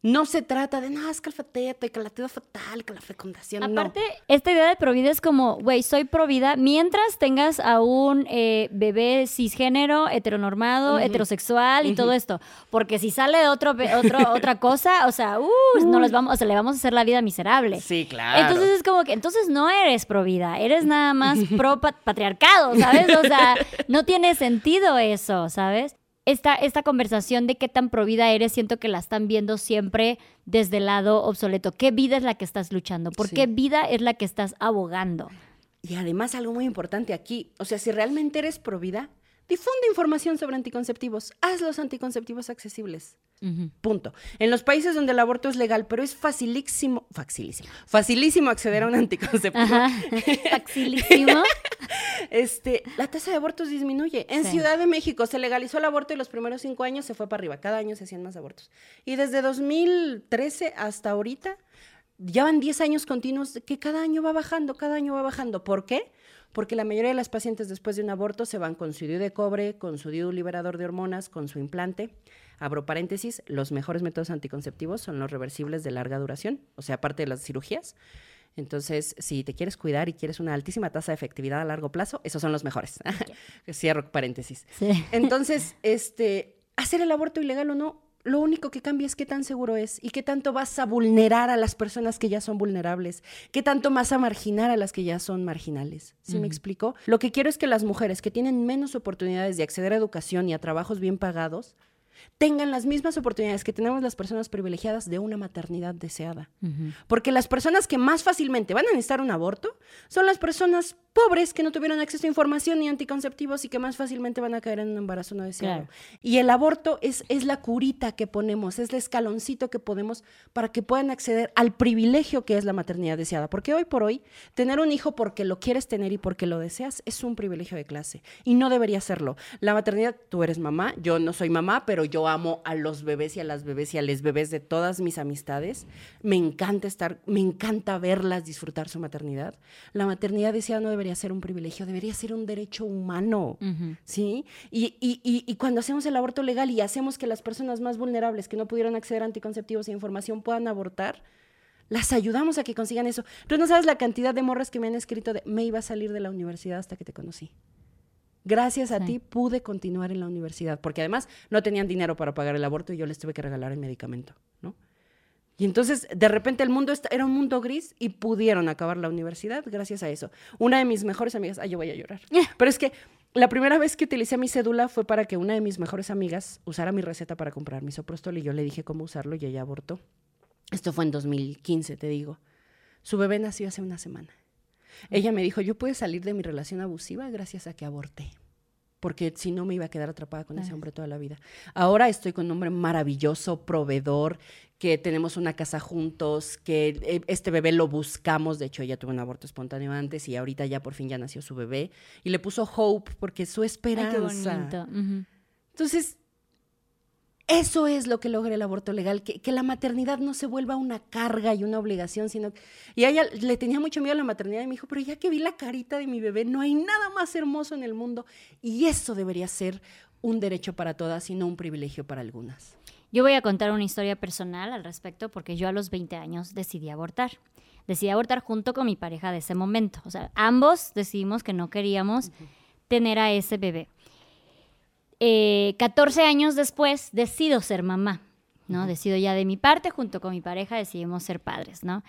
No se trata de, no, es que el feteto que la tida fatal, que la fecundación. Aparte, esta idea de provida es como, güey, soy provida mientras tengas a un eh, bebé cisgénero, heteronormado, heterosexual y todo esto. Porque si sale otro, otro, otra cosa, o sea, uh, no les vamos, o sea, le vamos a hacer la vida miserable. Sí, claro. Entonces es como que, entonces no eres provida, eres nada más pro patriarcado, ¿sabes? O sea, no tiene sentido eso, ¿sabes? Esta, esta conversación de qué tan provida eres, siento que la están viendo siempre desde el lado obsoleto. ¿Qué vida es la que estás luchando? ¿Por qué vida es la que estás abogando? Y además algo muy importante aquí, o sea, si realmente eres provida, difunde información sobre anticonceptivos, haz los anticonceptivos accesibles. Punto. En los países donde el aborto es legal, pero es facilísimo, facilísimo, facilísimo acceder a un anticonceptivo. Facilísimo. este, la tasa de abortos disminuye. En Ciudad de México se legalizó el aborto y los primeros cinco años se fue para arriba. Cada año se hacían más abortos. Y desde 2013 hasta ahorita, ya van 10 años continuos que cada año va bajando, cada año va bajando. ¿Por qué? Porque la mayoría de las pacientes después de un aborto se van con su DIU de cobre, con su DIU liberador de hormonas, con su implante. Abro paréntesis, los mejores métodos anticonceptivos son los reversibles de larga duración, o sea, aparte de las cirugías. Entonces, si te quieres cuidar y quieres una altísima tasa de efectividad a largo plazo, esos son los mejores. Cierro paréntesis. Entonces, este, hacer el aborto ilegal o no, lo único que cambia es qué tan seguro es y qué tanto vas a vulnerar a las personas que ya son vulnerables, qué tanto vas a marginar a las que ya son marginales. ¿Sí me explico? Lo que quiero es que las mujeres que tienen menos oportunidades de acceder a educación y a trabajos bien pagados tengan las mismas oportunidades que tenemos las personas privilegiadas de una maternidad deseada. Porque las personas que más fácilmente van a necesitar un aborto son las personas pobres que no tuvieron acceso a información ni anticonceptivos y que más fácilmente van a caer en un embarazo no deseado. Claro. Y el aborto es, es la curita que ponemos, es el escaloncito que ponemos para que puedan acceder al privilegio que es la maternidad deseada. Porque hoy por hoy, tener un hijo porque lo quieres tener y porque lo deseas es un privilegio de clase y no debería serlo. La maternidad, tú eres mamá, yo no soy mamá, pero yo amo a los bebés y a las bebés y a los bebés de todas mis amistades. Me encanta estar, me encanta verlas disfrutar su maternidad. La maternidad deseada no debería ser un privilegio, debería ser un derecho humano, ¿sí? Y, y- y- y cuando hacemos el aborto legal y hacemos que las personas más vulnerables que no pudieron acceder a anticonceptivos e información puedan abortar, las ayudamos a que consigan eso. Tú no sabes la cantidad de morras que me han escrito de me iba a salir de la universidad hasta que te conocí. Gracias a Sí. ti pude continuar en la universidad, porque además no tenían dinero para pagar el aborto y yo les tuve que regalar el medicamento, ¿no? Y entonces, de repente, el mundo era un mundo gris y pudieron acabar la universidad gracias a eso. Una de mis mejores amigas, ay, yo voy a llorar. Pero es que la primera vez que utilicé mi cédula fue para que una de mis mejores amigas usara mi receta para comprar mi soprostol y yo le dije cómo usarlo y ella abortó. Esto fue en 2015, te digo. Su bebé nació hace una semana. Ella me dijo, yo pude salir de mi relación abusiva gracias a que aborté. Porque si no me iba a quedar atrapada con ese hombre toda la vida. Ahora estoy con un hombre maravilloso, proveedor, que tenemos una casa juntos, que eh, este bebé lo buscamos. De hecho, ella tuvo un aborto espontáneo antes y ahorita ya por fin ya nació su bebé. Y le puso hope porque es su Ay, esperanza. qué bonito. Ujú. Entonces, eso es lo que logra el aborto legal, que, que la maternidad no se vuelva una carga y una obligación, sino... Y a ella le tenía mucho miedo a la maternidad y me dijo, pero ya que vi la carita de mi bebé, no hay nada más hermoso en el mundo. Y eso debería ser un derecho para todas y no un privilegio para algunas. Yo voy a contar una historia personal al respecto porque yo a los 20 años decidí abortar. Decidí abortar junto con mi pareja de ese momento. O sea, ambos decidimos que no queríamos tener a ese bebé. Eh, 14 años después decido ser mamá, ¿no? Decido ya de mi parte, junto con mi pareja decidimos ser padres, ¿no?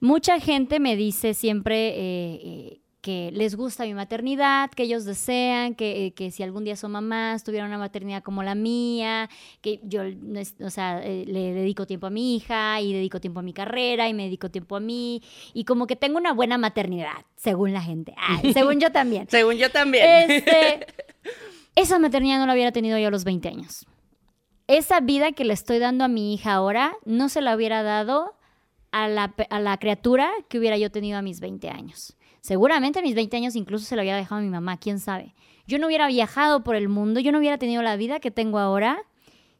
Mucha gente me dice siempre eh, eh, que les gusta mi maternidad, que ellos desean, que, que si algún día son mamás, tuvieran una maternidad como la mía, que yo, o sea, eh, le dedico tiempo a mi hija y dedico tiempo a mi carrera y me dedico tiempo a mí y como que tengo una buena maternidad, según la gente, Ay, según yo también. Según yo también. Este, esa maternidad no la hubiera tenido yo a los 20 años. Esa vida que le estoy dando a mi hija ahora no se la hubiera dado a la, a la criatura que hubiera yo tenido a mis 20 años. Seguramente a mis 20 años incluso se la hubiera dejado a mi mamá, quién sabe. Yo no hubiera viajado por el mundo, yo no hubiera tenido la vida que tengo ahora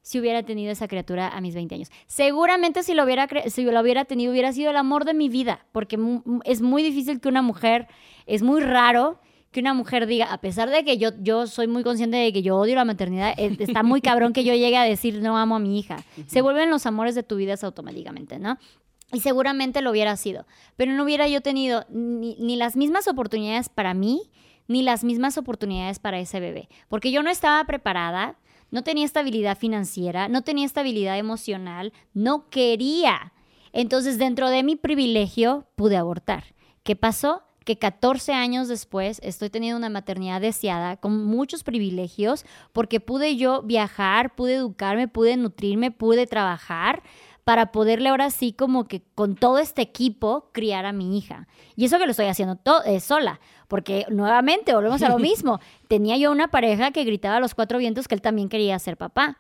si hubiera tenido esa criatura a mis 20 años. Seguramente si lo hubiera, si lo hubiera tenido hubiera sido el amor de mi vida, porque es muy difícil que una mujer, es muy raro que una mujer diga, a pesar de que yo, yo soy muy consciente de que yo odio la maternidad, eh, está muy cabrón que yo llegue a decir no amo a mi hija. Se vuelven los amores de tu vida automáticamente, ¿no? Y seguramente lo hubiera sido. Pero no hubiera yo tenido ni, las mismas oportunidades para mí, ni las mismas oportunidades para ese bebé. Porque yo no estaba preparada, no tenía estabilidad financiera, no tenía estabilidad emocional, no quería. Entonces, dentro de mi privilegio, pude abortar. ¿Qué pasó? Que 14 años después estoy teniendo una maternidad deseada con muchos privilegios porque pude yo viajar, pude educarme, pude nutrirme, pude trabajar para poderle ahora sí como que con todo este equipo criar a mi hija. Y eso que lo estoy haciendo eh, sola, porque nuevamente volvemos a lo mismo. Tenía yo una pareja que gritaba a los cuatro vientos que él también quería ser papá.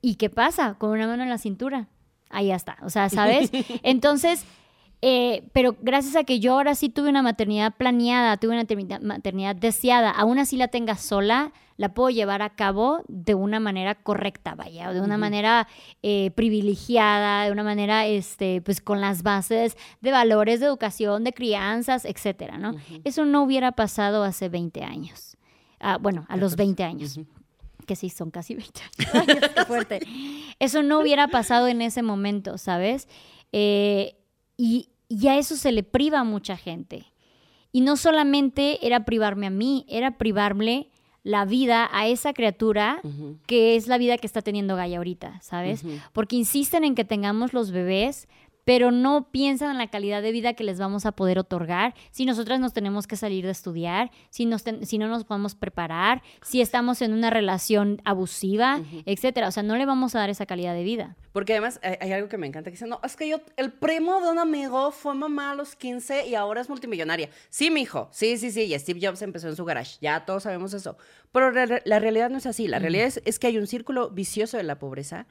¿Y qué pasa? Con una mano en la cintura. Ahí ya está. O sea, ¿sabes? Entonces, eh, pero gracias a que yo ahora sí tuve una maternidad planeada, tuve una maternidad deseada, aún así la tenga sola, la puedo llevar a cabo de una manera correcta, vaya, de una manera eh, privilegiada, de una manera, este, pues con las bases de valores, de educación, de crianzas, etcétera, ¿no? Eso no hubiera pasado hace 20 años. Ah, bueno, a los 20 años que sí son casi 20 años. Ay, qué fuerte. Eso no hubiera pasado en ese momento, ¿sabes? Eh, y, y a eso se le priva a mucha gente. Y no solamente era privarme a mí, era privarle la vida a esa criatura que es la vida que está teniendo Gaia ahorita, ¿sabes? Porque insisten en que tengamos los bebés pero no piensan en la calidad de vida que les vamos a poder otorgar, si nosotras nos tenemos que salir de estudiar, si, nos si no nos podemos preparar, si estamos en una relación abusiva, etcétera. O sea, no le vamos a dar esa calidad de vida. Porque además hay, algo que me encanta, que dice, no, es que yo, el primo de un amigo fue mamá a los 15 y ahora es multimillonaria. Sí, mi hijo, sí, sí, sí, y Steve Jobs empezó en su garage, ya todos sabemos eso. Pero la, realidad no es así, la realidad es, que hay un círculo vicioso de la pobreza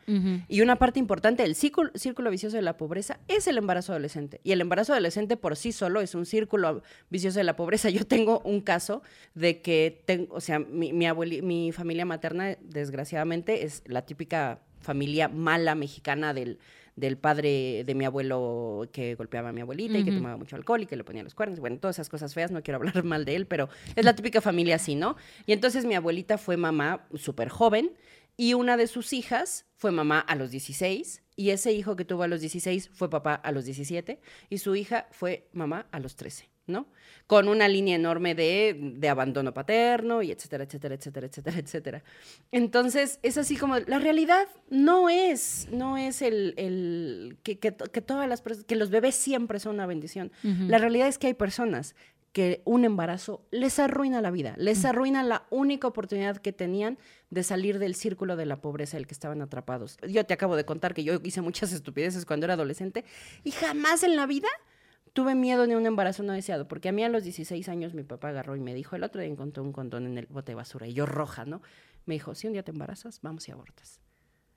y una parte importante del círculo, círculo vicioso de la pobreza es el embarazo adolescente. Y el embarazo adolescente por sí solo es un círculo vicioso de la pobreza. Yo tengo un caso de que, tengo, o sea, mi, mi, mi familia materna, desgraciadamente, es la típica familia mala mexicana del, del padre de mi abuelo que golpeaba a mi abuelita y que tomaba mucho alcohol y que le ponía los cuernos. Bueno, todas esas cosas feas, no quiero hablar mal de él, pero es la típica familia así, ¿no? Y entonces mi abuelita fue mamá súper joven y una de sus hijas fue mamá a los 16 y ese hijo que tuvo a los 16 fue papá a los 17 y su hija fue mamá a los 13. ¿No? Con una línea enorme de, abandono paterno y etcétera, etcétera, etcétera, etcétera, etcétera. Entonces, es así como, la realidad no es, no es el, que, todas las que los bebés siempre son una bendición. La realidad es que hay personas que un embarazo les arruina la vida, les arruina la única oportunidad que tenían de salir del círculo de la pobreza el que estaban atrapados. Yo te acabo de contar que yo hice muchas estupideces cuando era adolescente y jamás en la vida tuve miedo de un embarazo no deseado, porque a mí a los 16 años mi papá agarró y me dijo, el otro día encontró un condón en el bote de basura, y yo roja, ¿no? Me dijo, si un día te embarazas, vamos y abortas.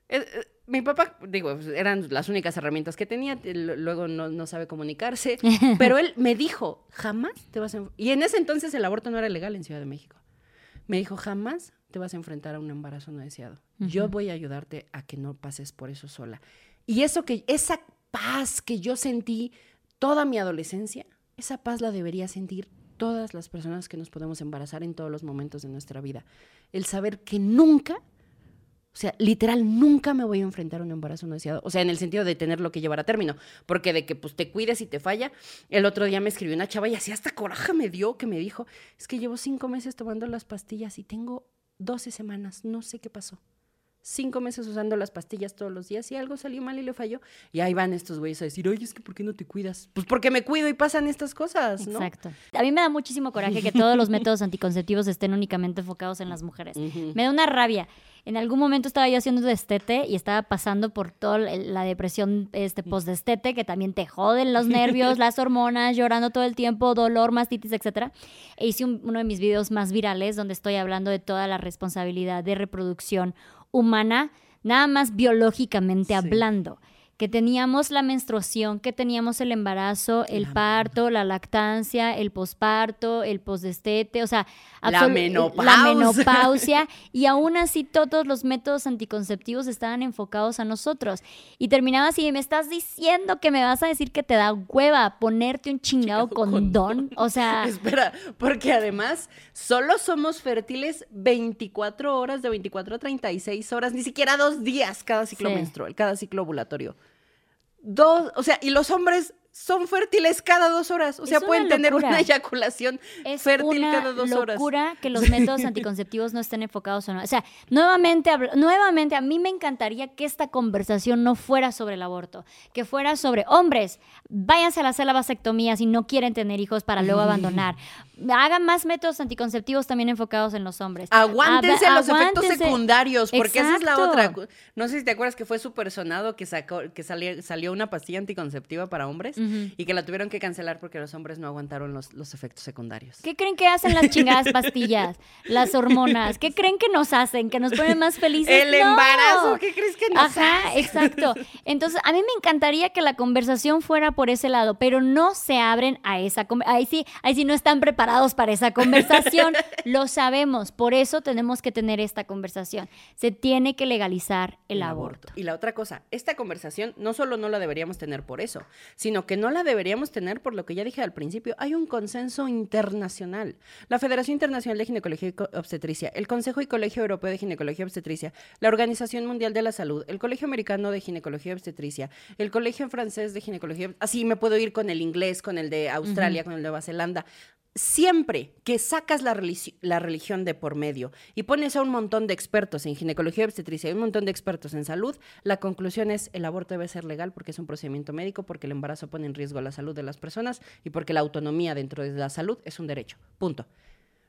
Eh, eh, mi papá, digo, eran las únicas herramientas que tenía, luego no, sabe comunicarse, pero él me dijo, jamás te vas a... Y en ese entonces el aborto no era legal en Ciudad de México. Me dijo, jamás te vas a enfrentar a un embarazo no deseado. Yo voy a ayudarte a que no pases por eso sola. Y eso que, esa paz que yo sentí toda mi adolescencia, esa paz la debería sentir todas las personas que nos podemos embarazar en todos los momentos de nuestra vida. El saber que nunca, o sea, literal, nunca me voy a enfrentar a un embarazo no deseado. O sea, en el sentido de tenerlo que llevar a término. Porque de que pues te cuides y te falla. El otro día me escribió una chava y así hasta coraje me dio que me dijo, es que llevo cinco meses tomando las pastillas y tengo 12 semanas, no sé qué pasó cinco meses usando las pastillas todos los días y algo salió mal y le falló. Y ahí van estos güeyes a decir, oye, es que ¿por qué no te cuidas? Pues porque me cuido y pasan estas cosas, ¿no? Exacto. A mí me da muchísimo coraje que todos los métodos anticonceptivos estén únicamente enfocados en las mujeres. Me da una rabia. En algún momento estaba yo haciendo destete y estaba pasando por toda la depresión este, post-destete, que también te joden los nervios, las hormonas, llorando todo el tiempo, dolor, mastitis, etc. E hice uno de mis videos más virales donde estoy hablando de toda la responsabilidad de reproducción humana, nada más biológicamente hablando que teníamos la menstruación, que teníamos el embarazo, el parto, la lactancia, el posparto, el posdestete, o sea, la menopausia. la menopausia, y aún así todos los métodos anticonceptivos estaban enfocados a nosotros. Y terminaba así, me estás diciendo que me vas a decir que te da hueva ponerte un chingado condón, o sea... Espera, porque además solo somos fértiles 24 horas, de 24 a 36 horas, ni siquiera dos días cada ciclo menstrual, cada ciclo ovulatorio dos, o sea, y los hombres son fértiles cada dos horas. O sea, pueden tener una eyaculación fértil cada dos horas. Es locura que los métodos anticonceptivos no estén enfocados o no. O sea, nuevamente, nuevamente, a mí me encantaría que esta conversación no fuera sobre el aborto, que fuera sobre hombres, váyanse a la vasectomía si no quieren tener hijos para luego abandonar. Hagan más métodos anticonceptivos también enfocados en los hombres. Aguántense los efectos secundarios, porque esa es la otra. No sé si te acuerdas que fue súper sonado que, sacó, que salió, salió una pastilla anticonceptiva para hombres y que la tuvieron que cancelar porque los hombres no aguantaron los, los efectos secundarios. ¿Qué creen que hacen las chingadas pastillas? las hormonas. ¿Qué creen que nos hacen? ¿Que nos ponen más felices? El embarazo, ¿qué crees que nos Ajá, exacto. Entonces, a mí me encantaría que la conversación fuera por ese lado, pero no se abren a esa ahí sí, ahí sí no están preparados para esa conversación. Lo sabemos, por eso tenemos que tener esta conversación. Se tiene que legalizar el, aborto. Y la otra cosa, esta conversación no solo no la deberíamos tener por eso, sino que no la deberíamos tener por lo que ya dije al principio. Hay un consenso internacional. La Federación Internacional de Ginecología y Obstetricia, el Consejo y Colegio Europeo de Ginecología y Obstetricia, la Organización Mundial de la Salud, el Colegio Americano de Ginecología y Obstetricia, el Colegio Francés de Ginecología, así me puedo ir con el inglés, con el de Australia, con el de Nueva Zelanda siempre que sacas la, religión de por medio y pones a un montón de expertos en ginecología obstetricia y un montón de expertos en salud, la conclusión es el aborto debe ser legal porque es un procedimiento médico, porque el embarazo pone en riesgo la salud de las personas y porque la autonomía dentro de la salud es un derecho. Punto.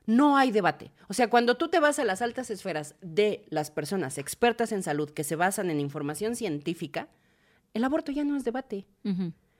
No hay debate. O sea, cuando tú te vas a las altas esferas de las personas expertas en salud que se basan en información científica, el aborto ya no es debate.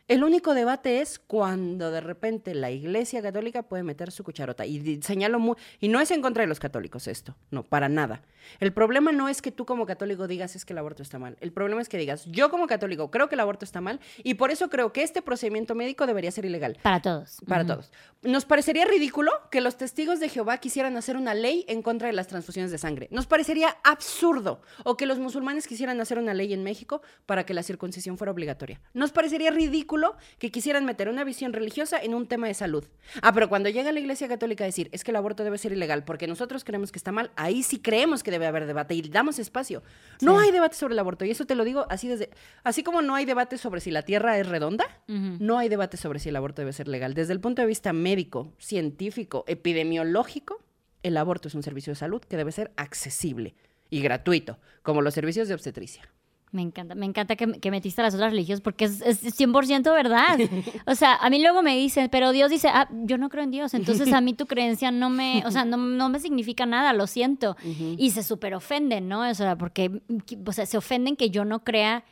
El único debate es cuando de repente la Iglesia Católica puede meter su cucharota. Y señalo muy. Y no es en contra de los católicos esto, no, para nada. El problema no es que tú como católico digas es que el aborto está mal. El problema es que digas, yo como católico creo que el aborto está mal y por eso creo que este procedimiento médico debería ser ilegal. Para todos. Para todos. Nos parecería ridículo que los testigos de Jehová quisieran hacer una ley en contra de las transfusiones de sangre. Nos parecería absurdo. O que los musulmanes quisieran hacer una ley en México para que la circuncisión fuera obligatoria. Nos parecería ridículo que quisieran meter una visión religiosa en un tema de salud. Ah, pero cuando llega la Iglesia Católica a decir es que el aborto debe ser ilegal porque nosotros creemos que está mal, ahí sí creemos que debe haber debate y damos espacio. No hay debate sobre el aborto y eso te lo digo así desde así como no hay debate sobre si la Tierra es redonda, no hay debate sobre si el aborto debe ser legal. Desde el punto de vista médico, científico, epidemiológico, el aborto es un servicio de salud que debe ser accesible y gratuito, como los servicios de obstetricia. Me encanta, me encanta que, metiste a las otras religiones porque es, 100% verdad. O sea, a mí luego me dicen, pero Dios dice, ah, yo no creo en Dios, entonces a mí tu creencia no me, o sea, no, me significa nada, lo siento. Y se súper ofenden, ¿no? O sea, porque, o sea, se ofenden que yo no crea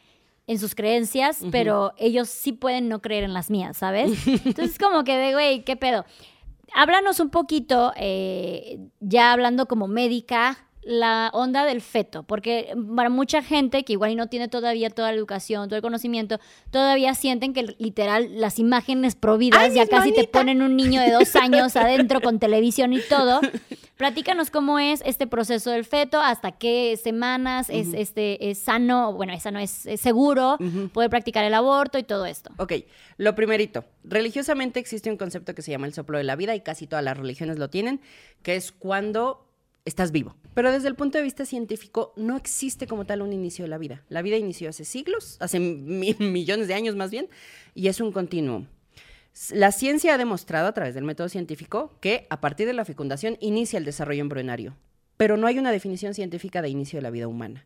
en sus creencias, pero ellos sí pueden no creer en las mías, ¿sabes? Entonces, como que de, güey, ¿qué pedo? Háblanos un poquito, eh, ya hablando como médica, la onda del feto, porque para mucha gente que igual no tiene todavía toda la educación, todo el conocimiento, todavía sienten que literal las imágenes providas ya casi te ponen un niño de dos años adentro con televisión y todo. Platícanos cómo es este proceso del feto, hasta qué semanas es, este, es sano, bueno, es sano, es, seguro, poder practicar el aborto y todo esto. Ok, lo primerito, religiosamente existe un concepto que se llama el soplo de la vida y casi todas las religiones lo tienen, que es cuando estás vivo. Pero desde el punto de vista científico, no existe como tal un inicio de la vida. La vida inició hace siglos, hace millones de años más bien, y es un continuo. La ciencia ha demostrado a través del método científico que a partir de la fecundación inicia el desarrollo embrionario, pero no hay una definición científica de inicio de la vida humana.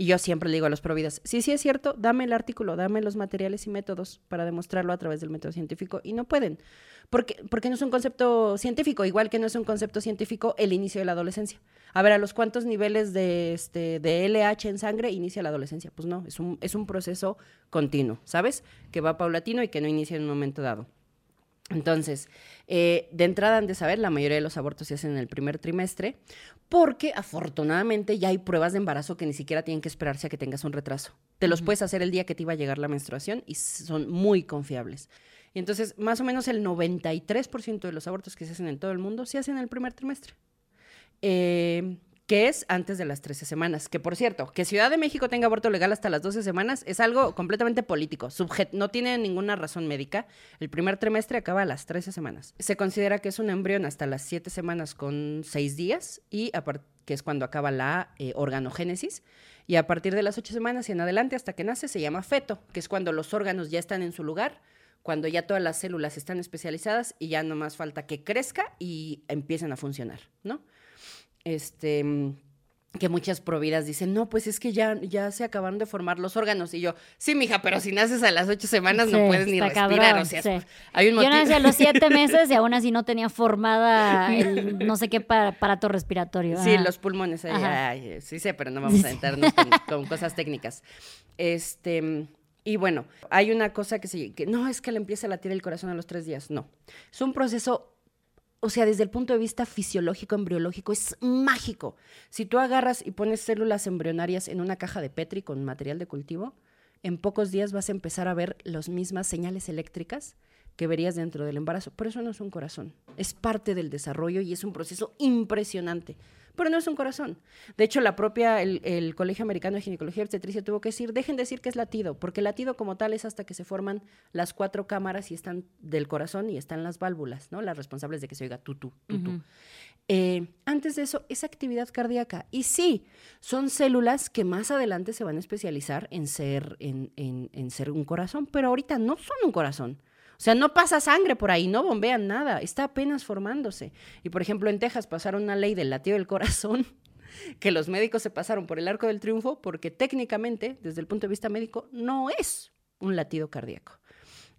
Y yo siempre le digo a los providas, si sí es cierto, dame el artículo, dame los materiales y métodos para demostrarlo a través del método científico. Y no pueden, porque, porque no es un concepto científico, igual que no es un concepto científico el inicio de la adolescencia. A ver, ¿a los cuántos niveles de, este, de LH en sangre inicia la adolescencia? Pues no, es un, es un proceso continuo, ¿sabes? Que va paulatino y que no inicia en un momento dado. Entonces, eh, de entrada han de saber, la mayoría de los abortos se hacen en el primer trimestre, porque afortunadamente ya hay pruebas de embarazo que ni siquiera tienen que esperarse a que tengas un retraso. Te los puedes hacer el día que te iba a llegar la menstruación y son muy confiables. Y entonces, más o menos el 93% de los abortos que se hacen en todo el mundo se hacen en el primer trimestre. Eh, que es antes de las 13 semanas. Que por cierto, que Ciudad de México tenga aborto legal hasta las 12 semanas es algo completamente político. no tiene ninguna razón médica. El primer trimestre acaba a las 13 semanas. Se considera que es un embrión hasta las 7 semanas con 6 días y que es cuando acaba la eh, organogénesis. Y a partir de las 8 semanas y en adelante hasta que nace se llama feto, que es cuando los órganos ya están en su lugar cuando ya todas las células están especializadas y ya no más falta que crezca y empiecen a funcionar, ¿no? Este, que muchas providas dicen, no, pues es que ya, ya se acabaron de formar los órganos. Y yo, sí, mija, pero si naces a las ocho semanas no puedes ni respirar. o sea, hay un motivo. Yo nací a los siete meses y aún así no tenía formada el no sé qué aparato respiratorio. Sí, los pulmones. sí sé, pero no vamos a entrarnos con, cosas técnicas. Este... Y bueno, hay una cosa que se... Que, no, es que le empieza a latir el corazón a los tres días. No. Es un proceso o sea, desde el punto de vista fisiológico, embriológico, es mágico. Si tú agarras y pones células embrionarias en una caja de Petri con material de cultivo, en pocos días vas a empezar a ver las mismas señales eléctricas que verías dentro del embarazo. Por eso no es un corazón, es parte del desarrollo y es un proceso impresionante pero no es un corazón. De hecho, la propia, el, Colegio Americano de Ginecología y Obstetricia tuvo que decir, dejen de decir que es latido, porque el latido como tal es hasta que se forman las cuatro cámaras y están del corazón y están las válvulas, ¿no? Las responsables de que se oiga tú, tú, tú, eh, antes de eso, es actividad cardíaca. Y sí, son células que más adelante se van a especializar en ser, en, en ser un corazón, pero ahorita no son un corazón. O sea, no pasa sangre por ahí, no bombean nada, está apenas formándose. Y por ejemplo, en Texas pasaron una ley del latido del corazón que los médicos se pasaron por el arco del triunfo porque técnicamente, desde el punto de vista médico, no es un latido cardíaco.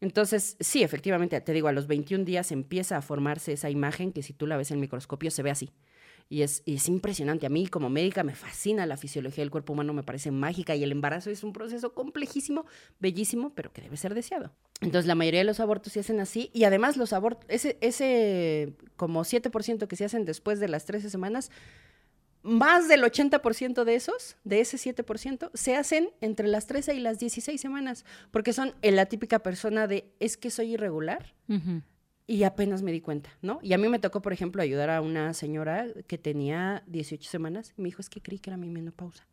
Entonces, sí, efectivamente, te digo, a los 21 días empieza a formarse esa imagen que si tú la ves en el microscopio se ve así. Y es, y es impresionante. A mí como médica me fascina la fisiología del cuerpo humano, me parece mágica y el embarazo es un proceso complejísimo, bellísimo, pero que debe ser deseado. Entonces la mayoría de los abortos se hacen así y además los abortos, ese, ese como 7% que se hacen después de las 13 semanas, más del 80% de esos, de ese 7%, se hacen entre las 13 y las 16 semanas, porque son la típica persona de, es que soy irregular. Y apenas me di cuenta, ¿no? Y a mí me tocó, por ejemplo, ayudar a una señora que tenía 18 semanas y me dijo, es que creí que era mi menopausa.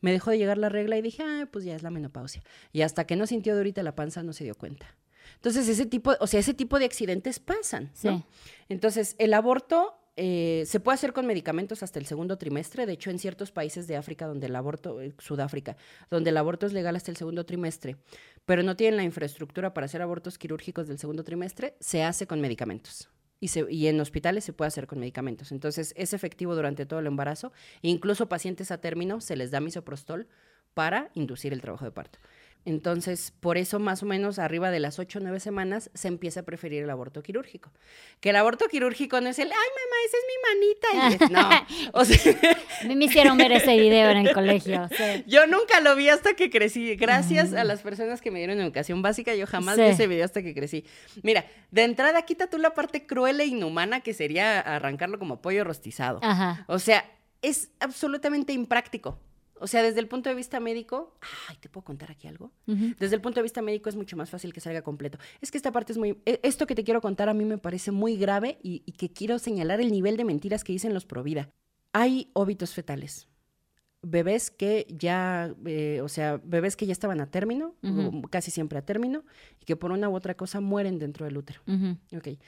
Me dejó de llegar la regla y dije, ah, pues ya es la menopausia. Y hasta que no sintió de ahorita la panza no se dio cuenta. Entonces, ese tipo, o sea, ese tipo de accidentes pasan, ¿no? Entonces, el aborto eh, se puede hacer con medicamentos hasta el segundo trimestre. De hecho, en ciertos países de África donde el aborto, eh, Sudáfrica, donde el aborto es legal hasta el segundo trimestre, pero no tienen la infraestructura para hacer abortos quirúrgicos del segundo trimestre, se hace con medicamentos. Y, y, en hospitales se puede hacer con medicamentos. Entonces, es efectivo durante todo el embarazo. Incluso pacientes a término se les da misoprostol para inducir el trabajo de parto. Entonces, por eso más o menos arriba de las 8 o 9 semanas se empieza a preferir el aborto quirúrgico. Que el aborto quirúrgico no es el, ay mamá, esa es mi manita. no, o sea... me hicieron ver ese video en el colegio. Yo nunca lo vi hasta que crecí. Gracias a las personas que me dieron educación básica, yo jamás vi ese video hasta que crecí. Mira, de entrada quita tú la parte cruel e inhumana que sería arrancarlo como pollo rostizado. Ajá. O sea, es absolutamente impráctico. O sea, desde el punto de vista médico, ay, ¿te puedo contar aquí algo? Desde el punto de vista médico es mucho más fácil que salga completo. Es que esta parte es muy, e, esto que te quiero contar a mí me parece muy grave y, que quiero señalar el nivel de mentiras que dicen los Provida. Hay óbitos fetales. Bebés que ya, eh, o sea, bebés que ya estaban a término, casi siempre a término, y que por una u otra cosa mueren dentro del útero. okay.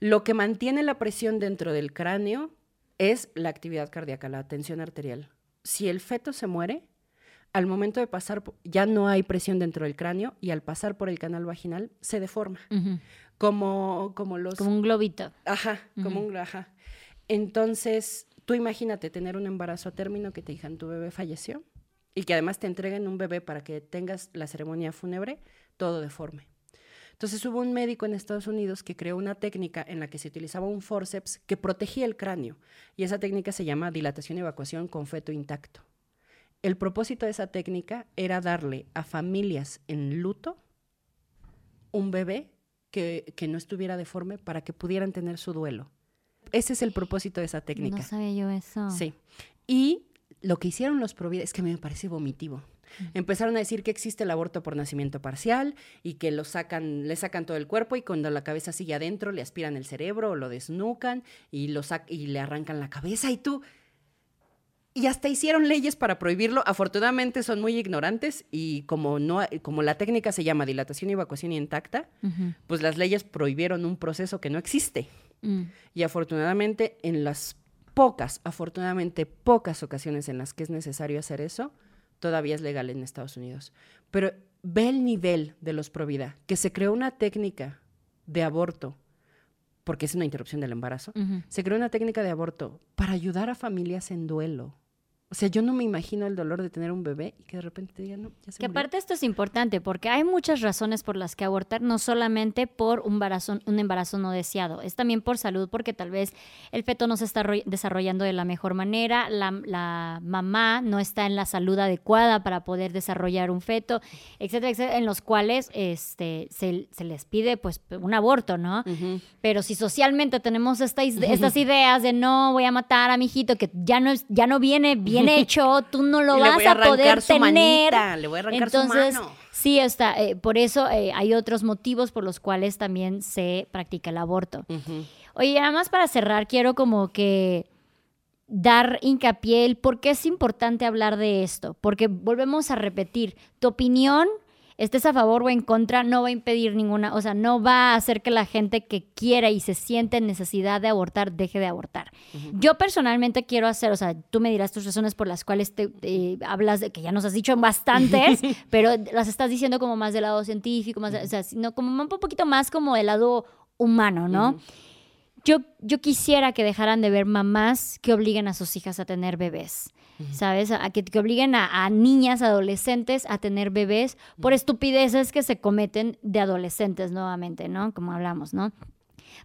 Lo que mantiene la presión dentro del cráneo es la actividad cardíaca, la tensión arterial si el feto se muere, al momento de pasar, ya no hay presión dentro del cráneo y al pasar por el canal vaginal se deforma. como, como los... Como un globito. Ajá, como un... Ajá. Entonces, tú imagínate tener un embarazo a término que te digan tu bebé falleció y que además te entreguen un bebé para que tengas la ceremonia fúnebre, todo deforme. Entonces hubo un médico en Estados Unidos que creó una técnica en la que se utilizaba un forceps que protegía el cráneo y esa técnica se llama dilatación y evacuación con feto intacto. El propósito de esa técnica era darle a familias en luto un bebé que, que no estuviera deforme para que pudieran tener su duelo. Ese es el propósito de esa técnica. No sabía yo eso. Sí. Y lo que hicieron los Provida es que me parece vomitivo. Empezaron a decir que existe el aborto por nacimiento parcial y que lo sacan, le sacan todo el cuerpo y cuando la cabeza sigue adentro le aspiran el cerebro o lo desnucan y, lo y le arrancan la cabeza y tú... Y hasta hicieron leyes para prohibirlo. Afortunadamente son muy ignorantes y como, no, como la técnica se llama dilatación y evacuación intacta, pues las leyes prohibieron un proceso que no existe. Mm. Y afortunadamente en las pocas, afortunadamente pocas ocasiones en las que es necesario hacer eso, todavía es legal en Estados Unidos. Pero ve el nivel de los Provida, que se creó una técnica de aborto, porque es una interrupción del embarazo, se creó una técnica de aborto para ayudar a familias en duelo. O sea, yo no me imagino el dolor de tener un bebé y que de repente te digan, no, ya se Que aparte esto es importante porque hay muchas razones por las que abortar, no solamente por un embarazo, un embarazo no deseado, es también por salud, porque tal vez el feto no se está desarrollando de la mejor manera, la, la mamá no está en la salud adecuada para poder desarrollar un feto, etcétera, etcétera, en los cuales este, se, se les pide pues un aborto, ¿no? Pero si socialmente tenemos esta, estas ideas de no voy a matar a mi hijito, que ya no, ya no viene bien bien hecho, tú no lo vas a, poder tener. le voy a arrancar Entonces, su mano. sí, está, eh, por eso eh, hay otros motivos por los cuales también se practica el aborto. Oye, nada más para cerrar, quiero como que dar hincapié el por qué es importante hablar de esto, porque volvemos a repetir, tu opinión estés a favor o en contra, no va a impedir ninguna, o sea, no va a hacer que la gente que quiera y se siente en necesidad de abortar deje de abortar. Yo personalmente quiero hacer, o sea, tú me dirás tus razones por las cuales te, hablas de que ya nos has dicho bastantes, pero las estás diciendo como más del lado científico, más, o sea, sino como un poquito más como del lado humano, ¿no? Yo, yo quisiera que dejaran de ver mamás que obliguen a sus hijas a tener bebés. ¿sabes? A que, que obliguen a, a, niñas, adolescentes a tener bebés por estupideces que se cometen de adolescentes nuevamente, ¿no? Como hablamos, ¿no?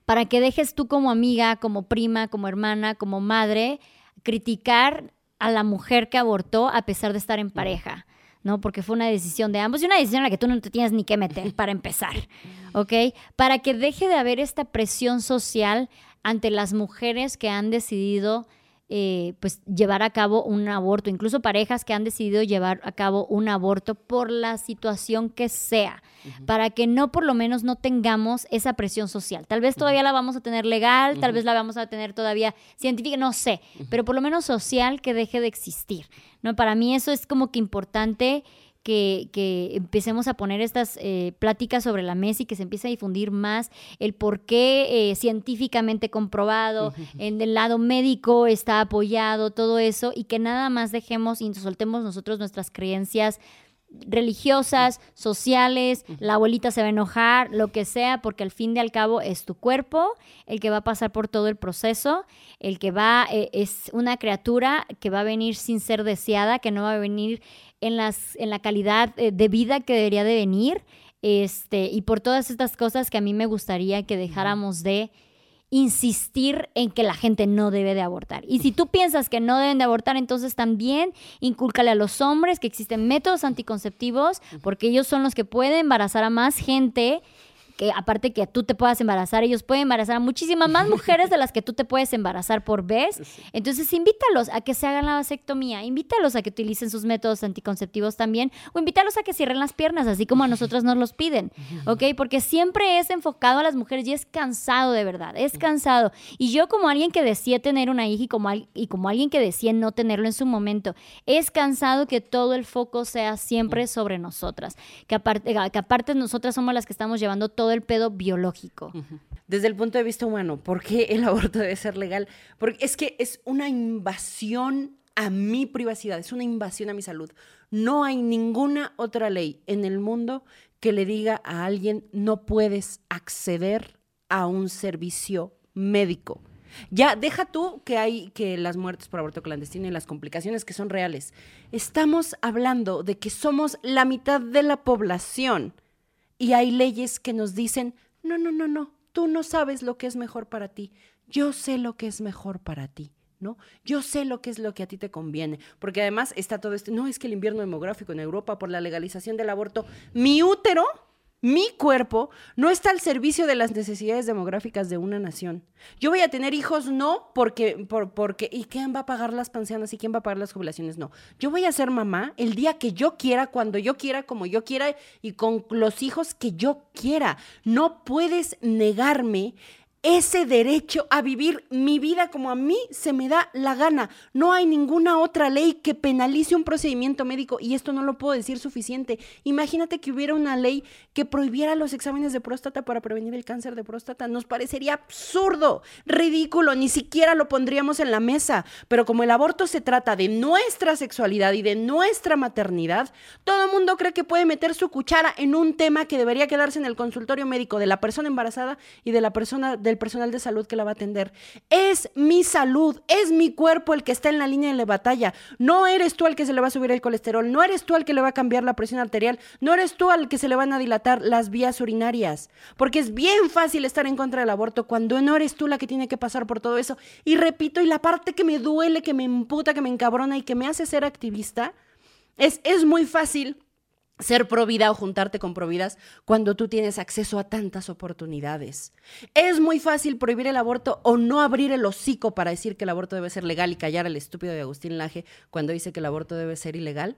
Para que dejes tú como amiga, como prima, como hermana, como madre, criticar a la mujer que abortó a pesar de estar en pareja. ¿No? Porque fue una decisión de ambos y una decisión en la que tú no te tienes ni que meter para empezar, ¿ok? Para que deje de haber esta presión social ante las mujeres que han decidido eh, pues llevar a cabo un aborto, incluso parejas que han decidido llevar a cabo un aborto por la situación que sea, para que no por lo menos no tengamos esa presión social. Tal vez todavía la vamos a tener legal, tal vez la vamos a tener todavía científica, no sé, pero por lo menos social que deje de existir. ¿no? Para mí eso es como que importante que, empecemos a poner estas eh, pláticas sobre la mesa y que se empiece a difundir más el por qué eh, científicamente comprobado, en el lado médico está apoyado, todo eso, y que nada más dejemos y soltemos nosotros nuestras creencias religiosas, sociales, la abuelita se va a enojar, lo que sea, porque al fin y al cabo es tu cuerpo el que va a pasar por todo el proceso, el que va, eh, es una criatura que va a venir sin ser deseada, que no va a venir en, las, en la calidad eh, de vida que debería de venir, este, y por todas estas cosas que a mí me gustaría que dejáramos de insistir en que la gente no debe de abortar. Y si tú piensas que no deben de abortar, entonces también incúlcale a los hombres que existen métodos anticonceptivos, porque ellos son los que pueden embarazar a más gente que aparte que tú te puedas embarazar, ellos pueden embarazar a muchísimas más mujeres de las que tú te puedes embarazar por vez. Entonces, invítalos a que se hagan la vasectomía, invítalos a que utilicen sus métodos anticonceptivos también, o invítalos a que cierren las piernas, así como a nosotros nos los piden, ¿ok? Porque siempre es enfocado a las mujeres y es cansado de verdad, es cansado. Y yo como alguien que decía tener una hija y como, y como alguien que decía no tenerlo en su momento, es cansado que todo el foco sea siempre sobre nosotras, que aparte, que aparte nosotras somos las que estamos llevando todo todo el pedo biológico. Desde el punto de vista humano, ¿por qué el aborto debe ser legal? Porque es que es una invasión a mi privacidad, es una invasión a mi salud. No hay ninguna otra ley en el mundo que le diga a alguien no puedes acceder a un servicio médico. Ya deja tú que hay que las muertes por aborto clandestino y las complicaciones que son reales. Estamos hablando de que somos la mitad de la población y hay leyes que nos dicen, no, no, no, no, tú no sabes lo que es mejor para ti, yo sé lo que es mejor para ti. ¿no? Yo sé lo que es lo que a ti te conviene, porque además está todo esto, no es que el invierno demográfico en Europa por la legalización del aborto, mi útero mi cuerpo no está al servicio de las necesidades demográficas de una nación. Yo voy a tener hijos no porque, por, porque, ¿y quién va a pagar las pensiones y quién va a pagar las jubilaciones? No. Yo voy a ser mamá el día que yo quiera, cuando yo quiera, como yo quiera y con los hijos que yo quiera. No puedes negarme ese derecho a vivir mi vida como a mí se me da la gana. No hay ninguna otra ley que penalice un procedimiento médico y esto no lo puedo decir suficiente. Imagínate que hubiera una ley que prohibiera los exámenes de próstata para prevenir el cáncer de próstata. Nos parecería absurdo, ridículo, ni siquiera lo pondríamos en la mesa. Pero como el aborto se trata de nuestra sexualidad y de nuestra maternidad, todo el mundo cree que puede meter su cuchara en un tema que debería quedarse en el consultorio médico de la persona embarazada y de la persona personal de salud que la va a atender. Es mi salud, es mi cuerpo el que está en la línea de la batalla. No eres tú al que se le va a subir el colesterol, no eres tú al que le va a cambiar la presión arterial, no eres tú al que se le van a dilatar las vías urinarias. Porque es bien fácil estar en contra del aborto cuando no eres tú la que tiene que pasar por todo eso. Y repito, y la parte que me duele, que me emputa, que me encabrona y que me hace ser activista, es, es muy fácil ser provida o juntarte con providas cuando tú tienes acceso a tantas oportunidades. Es muy fácil prohibir el aborto o no abrir el hocico para decir que el aborto debe ser legal y callar al estúpido de Agustín Laje cuando dice que el aborto debe ser ilegal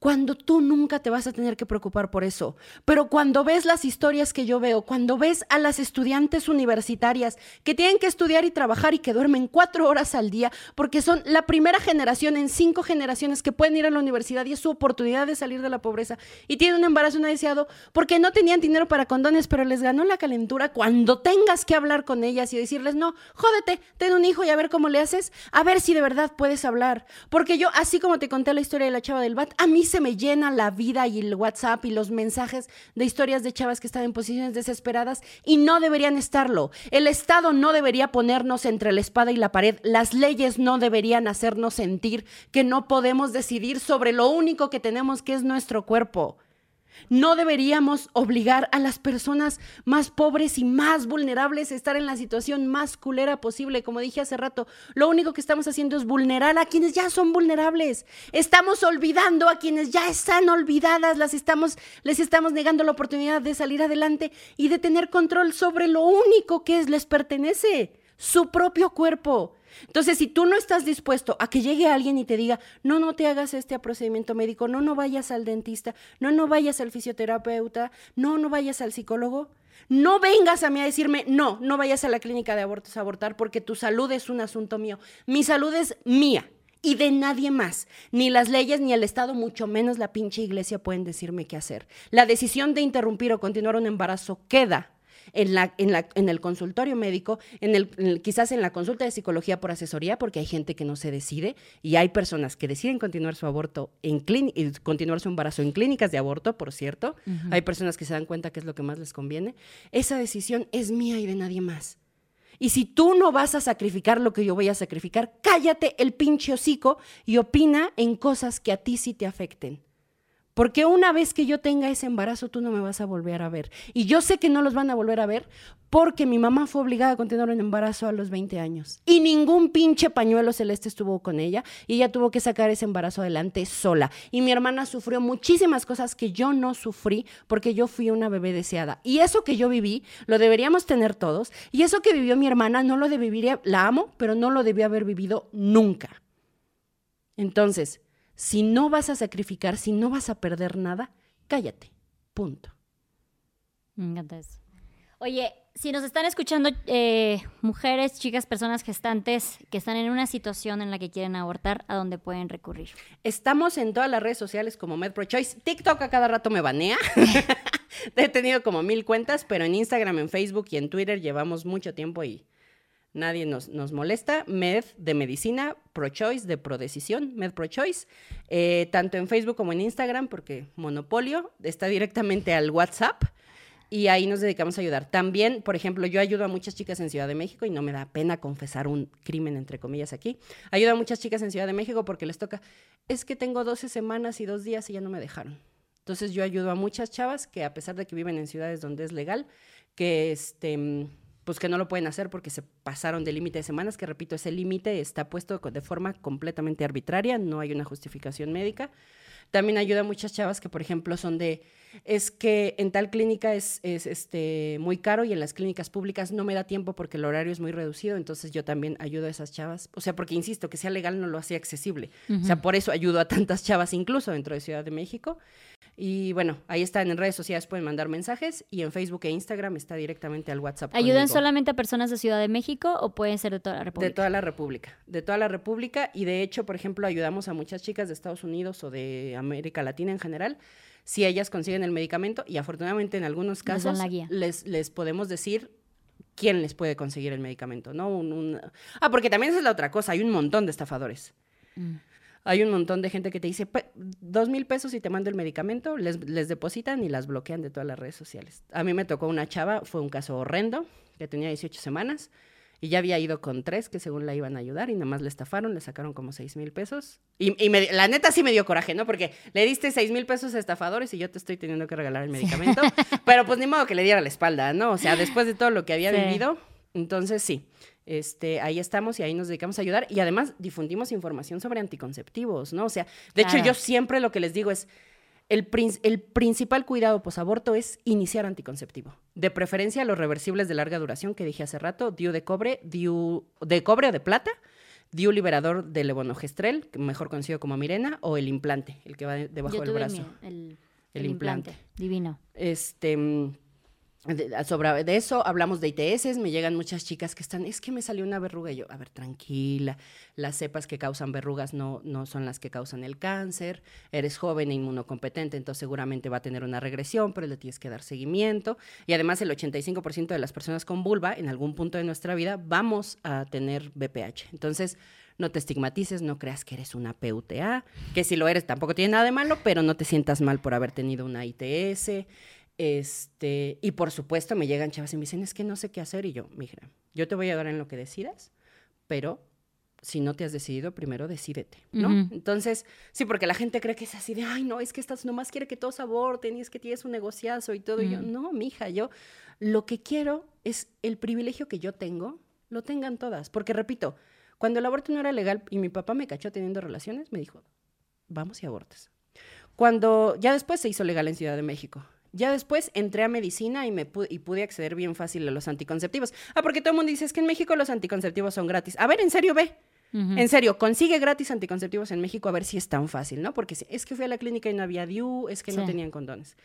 cuando tú nunca te vas a tener que preocupar por eso. Pero cuando ves las historias que yo veo, cuando ves a las estudiantes universitarias que tienen que estudiar y trabajar y que duermen cuatro horas al día, porque son la primera generación en cinco generaciones que pueden ir a la universidad y es su oportunidad de salir de la pobreza y tienen un embarazo no deseado porque no tenían dinero para condones, pero les ganó la calentura cuando tengas que hablar con ellas y decirles, no, jódete, ten un hijo y a ver cómo le haces, a ver si de verdad puedes hablar. Porque yo, así como te conté la historia de la chava del BAT, a mí se me llena la vida y el WhatsApp y los mensajes de historias de chavas que están en posiciones desesperadas y no deberían estarlo. El Estado no debería ponernos entre la espada y la pared. Las leyes no deberían hacernos sentir que no podemos decidir sobre lo único que tenemos, que es nuestro cuerpo. No deberíamos obligar a las personas más pobres y más vulnerables a estar en la situación más culera posible. Como dije hace rato, lo único que estamos haciendo es vulnerar a quienes ya son vulnerables. Estamos olvidando a quienes ya están olvidadas, las estamos, les estamos negando la oportunidad de salir adelante y de tener control sobre lo único que les pertenece, su propio cuerpo. Entonces, si tú no estás dispuesto a que llegue alguien y te diga, no, no te hagas este procedimiento médico, no, no vayas al dentista, no, no vayas al fisioterapeuta, no, no vayas al psicólogo, no vengas a mí a decirme, no, no vayas a la clínica de abortos a abortar porque tu salud es un asunto mío. Mi salud es mía y de nadie más. Ni las leyes ni el Estado, mucho menos la pinche iglesia pueden decirme qué hacer. La decisión de interrumpir o continuar un embarazo queda en, la, en, la, en el consultorio médico, en el, quizás en la consulta de psicología por asesoría, porque hay gente que no se decide y hay personas que deciden continuar su aborto en y continuar su embarazo en clínicas de aborto, por cierto. Hay personas que se dan cuenta que es lo que más les conviene. Esa decisión es mía y de nadie más. Y si tú no vas a sacrificar lo que yo voy a sacrificar, cállate el pinche hocico y opina en cosas que a ti sí te afecten. Porque una vez que yo tenga ese embarazo, tú no me vas a volver a ver. Y yo sé que no los van a volver a ver porque mi mamá fue obligada a continuar un embarazo a los 20 años. Y ningún pinche pañuelo celeste estuvo con ella. Y ella tuvo que sacar ese embarazo adelante sola. Y mi hermana sufrió muchísimas cosas que yo no sufrí porque yo fui una bebé deseada. Y eso que yo viví, lo deberíamos tener todos. Y eso que vivió mi hermana, no lo viviría, la amo, pero no lo debió haber vivido nunca. Entonces, si no vas a sacrificar, si no vas a perder nada, cállate. Punto. Me encanta eso. Oye, si nos están escuchando eh, mujeres, chicas, personas gestantes que están en una situación en la que quieren abortar, ¿a dónde pueden recurrir? Estamos en todas las redes sociales como MedProChoice. TikTok a cada rato me banea. He tenido como mil cuentas, pero en Instagram, en Facebook y en Twitter llevamos mucho tiempo y nadie nos, nos molesta. Med de medicina, ProChoice de prodecisión, Med ProChoice, eh, tanto en Facebook como en Instagram, porque Monopolio está directamente al WhatsApp y ahí nos dedicamos a ayudar. También, por ejemplo, yo ayudo a muchas chicas en Ciudad de México y no me da pena confesar un crimen, entre comillas, aquí. Ayudo a muchas chicas en Ciudad de México porque les toca, es que tengo 12 semanas y dos días y ya no me dejaron. Entonces yo ayudo a muchas chavas que a pesar de que viven en ciudades donde es legal, que este pues que no lo pueden hacer porque se pasaron del límite de semanas, que repito, ese límite está puesto de forma completamente arbitraria, no hay una justificación médica. También ayuda a muchas chavas que, por ejemplo, son de, es que en tal clínica es, es este, muy caro y en las clínicas públicas no me da tiempo porque el horario es muy reducido, entonces yo también ayudo a esas chavas. O sea, porque insisto, que sea legal no lo hacía accesible. O sea, por eso ayudo a tantas chavas, incluso dentro de Ciudad de México. Y bueno, ahí están en redes sociales, pueden mandar mensajes y en Facebook e Instagram está directamente al WhatsApp. ¿Ayudan solamente a personas de Ciudad de México o pueden ser de toda la República? De toda la República, de toda la República y de hecho, por ejemplo, ayudamos a muchas chicas de Estados Unidos o de América Latina en general si ellas consiguen el medicamento y afortunadamente en algunos casos les, les podemos decir quién les puede conseguir el medicamento, ¿no? Un, Ah, porque también esa es la otra cosa, hay un montón de estafadores. Mm hay un montón de gente que te dice, dos mil pesos y te mando el medicamento, les, les depositan y las bloquean de todas las redes sociales. A mí me tocó una chava, fue un caso horrendo, que tenía 18 semanas y ya había ido con tres que según la iban a ayudar y nada más le estafaron, le sacaron como seis mil pesos. Y, la neta sí me dio coraje, ¿no? Porque le diste seis mil pesos a estafadores y yo te estoy teniendo que regalar el medicamento. pero pues ni modo que le diera la espalda, ¿no? O sea, después de todo lo que había vivido, entonces sí. Este, ahí estamos y ahí nos dedicamos a ayudar y además difundimos información sobre anticonceptivos, ¿no? O sea, de hecho yo siempre lo que les digo es, el, el principal cuidado posaborto es iniciar anticonceptivo. De preferencia los reversibles de larga duración que dije hace rato, DIU de cobre, DIU de cobre o de plata, DIU liberador de levonorgestrel, mejor conocido como Mirena, o el implante, el que va de- debajo Yo del tuve brazo. El el implante. implante. Divino. Este, mm, de, sobre de eso hablamos de ITS, me llegan muchas chicas que están, es que me salió una verruga y yo, a ver, tranquila, las cepas que causan verrugas no, no son las que causan el cáncer, eres joven e inmunocompetente, entonces seguramente va a tener una regresión, pero le tienes que dar seguimiento. Y además el 85% de las personas con vulva en algún punto de nuestra vida vamos a tener BPH. Entonces, no te estigmatices, no creas que eres una PUTA, que si lo eres tampoco tiene nada de malo, pero no te sientas mal por haber tenido una ITS. Este, y por supuesto me llegan chavas y me dicen, es que no sé qué hacer. Y yo, mija, yo te voy a ayudar en lo que decidas, pero si no te has decidido, primero decídete, ¿no? Entonces, sí, porque la gente cree que es así de, ay, no, es que estás, nomás quiere que todos aborten y es que tienes un negociazo y todo. Y yo, no, mija, yo lo que quiero es el privilegio que yo tengo, lo tengan todas. Porque repito, cuando el aborto no era legal y mi papá me cachó teniendo relaciones, me dijo, vamos y abortes. Cuando ya después se hizo legal en Ciudad de México. Ya después entré a medicina y, me pu- y pude acceder bien fácil a los anticonceptivos. Ah, porque todo el mundo dice, es que en México los anticonceptivos son gratis. A ver, en serio, ve. Ujú. En serio, consigue gratis anticonceptivos en México a ver si es tan fácil, ¿no? Porque es que fui a la clínica y no había DIU, es que no tenían condones.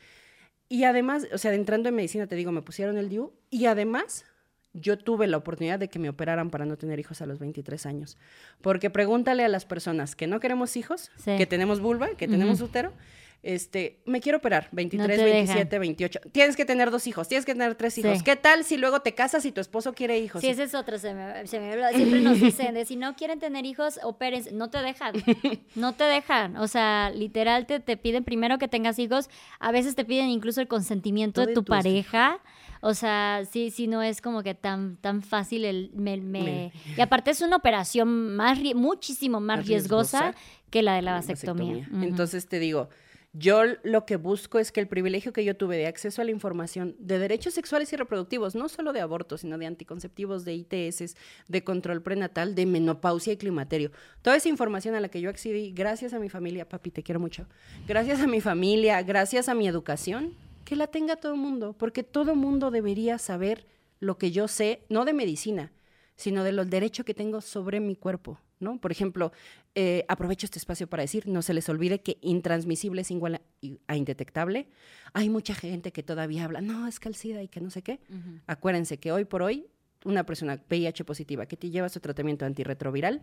Y además, o sea, entrando en medicina, te digo, me pusieron el DIU y además yo tuve la oportunidad de que me operaran para no tener hijos a los 23 años. Porque pregúntale a las personas que no queremos hijos, Sí. que tenemos vulva, que tenemos útero, este, me quiero operar, 23, te 27, 28. Tienes que tener dos hijos, tienes que tener tres hijos. Sí. ¿Qué tal si luego te casas y tu esposo quiere hijos? Sí, ese es otro. Se me, se me. Siempre nos dicen de si no quieren tener hijos, opérense. No te dejan. No te dejan. O sea, literal te, te piden primero que tengas hijos. A veces te piden incluso el consentimiento de De tu pareja. O sea, sí, sí, no es como que tan, tan fácil el... me- Y aparte es una operación más, muchísimo más, Más riesgosa, riesgosa que la de la vasectomía. Entonces te digo, yo lo que busco es que el privilegio que yo tuve de acceso a la información de derechos sexuales y reproductivos, no solo de aborto, sino de anticonceptivos, de ITS, de control prenatal, de menopausia y climaterio, toda esa información a la que yo accedí gracias a mi familia, papi, te quiero mucho, gracias a mi familia, gracias a mi educación, que la tenga todo el mundo, porque todo el mundo debería saber lo que yo sé, no de medicina, sino de los que tengo sobre mi cuerpo, ¿no? Por ejemplo, eh, aprovecho este espacio para decir, no se les olvide que intransmisible es igual a, indetectable. Hay mucha gente que todavía habla, no, es calcida y que no sé qué. Acuérdense que hoy por hoy, una persona VIH positiva que te lleva su tratamiento antirretroviral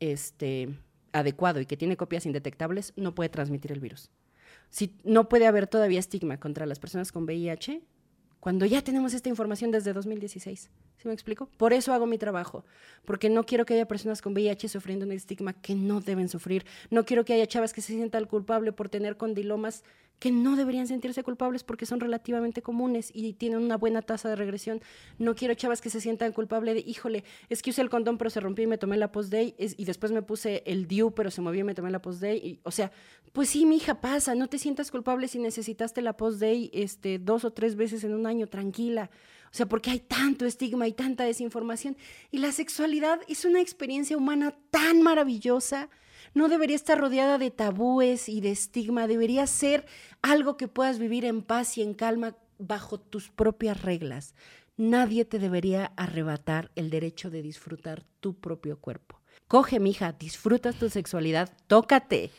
este, adecuado y que tiene copias indetectables, no puede transmitir el virus. Si no puede haber todavía estigma contra las personas con VIH, cuando ya tenemos esta información desde 2016. ¿Sí me explico? Por eso hago mi trabajo, porque no quiero que haya personas con VIH sufriendo un estigma que no deben sufrir. No quiero que haya chavas que se sientan culpables por tener condilomas que no deberían sentirse culpables porque son relativamente comunes y tienen una buena tasa de regresión. No quiero chavas que se sientan culpables de, híjole, es que usé el condón pero se rompió y me tomé la post-day y después me puse el DIU pero se movió y me tomé la post-day. O sea, pues sí, mi hija, pasa, no te sientas culpable si necesitaste la post-day este, dos o tres veces en un año, tranquila. O sea, porque hay tanto estigma y tanta desinformación. Y la sexualidad es una experiencia humana tan maravillosa. No debería estar rodeada de tabúes y de estigma. Debería ser algo que puedas vivir en paz y en calma bajo tus propias reglas. Nadie te debería arrebatar el derecho de disfrutar tu propio cuerpo. Coge, mija, disfrutas tu sexualidad, tócate.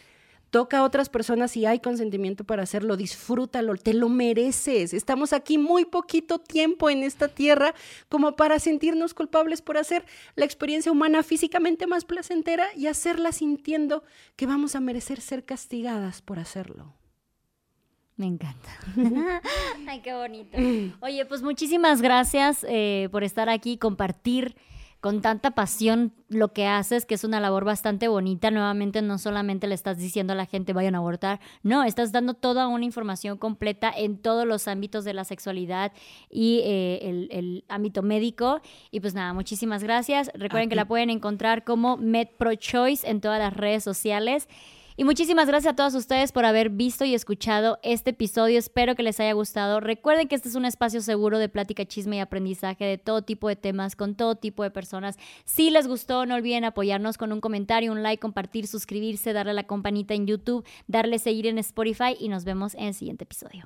Toca a otras personas si hay consentimiento para hacerlo, disfrútalo, te lo mereces. Estamos aquí muy poquito tiempo en esta tierra como para sentirnos culpables por hacer la experiencia humana físicamente más placentera y hacerla sintiendo que vamos a merecer ser castigadas por hacerlo. Me encanta. Ay, qué bonito. Oye, pues muchísimas gracias eh, por estar aquí, compartir con tanta pasión lo que haces, que es una labor bastante bonita. Nuevamente, no solamente le estás diciendo a la gente vayan a abortar, no, estás dando toda una información completa en todos los ámbitos de la sexualidad y eh, el, el ámbito médico. Y pues nada, muchísimas gracias. Recuerden que la pueden encontrar como MedProChoice en todas las redes sociales. Y muchísimas gracias a todos ustedes por haber visto y escuchado este episodio. Espero que les haya gustado. Recuerden que este es un espacio seguro de plática, chisme y aprendizaje de todo tipo de temas, con todo tipo de personas. Si les gustó, no olviden apoyarnos con un comentario, un like, compartir, suscribirse, darle a la campanita en YouTube, darle seguir en Spotify y nos vemos en el siguiente episodio.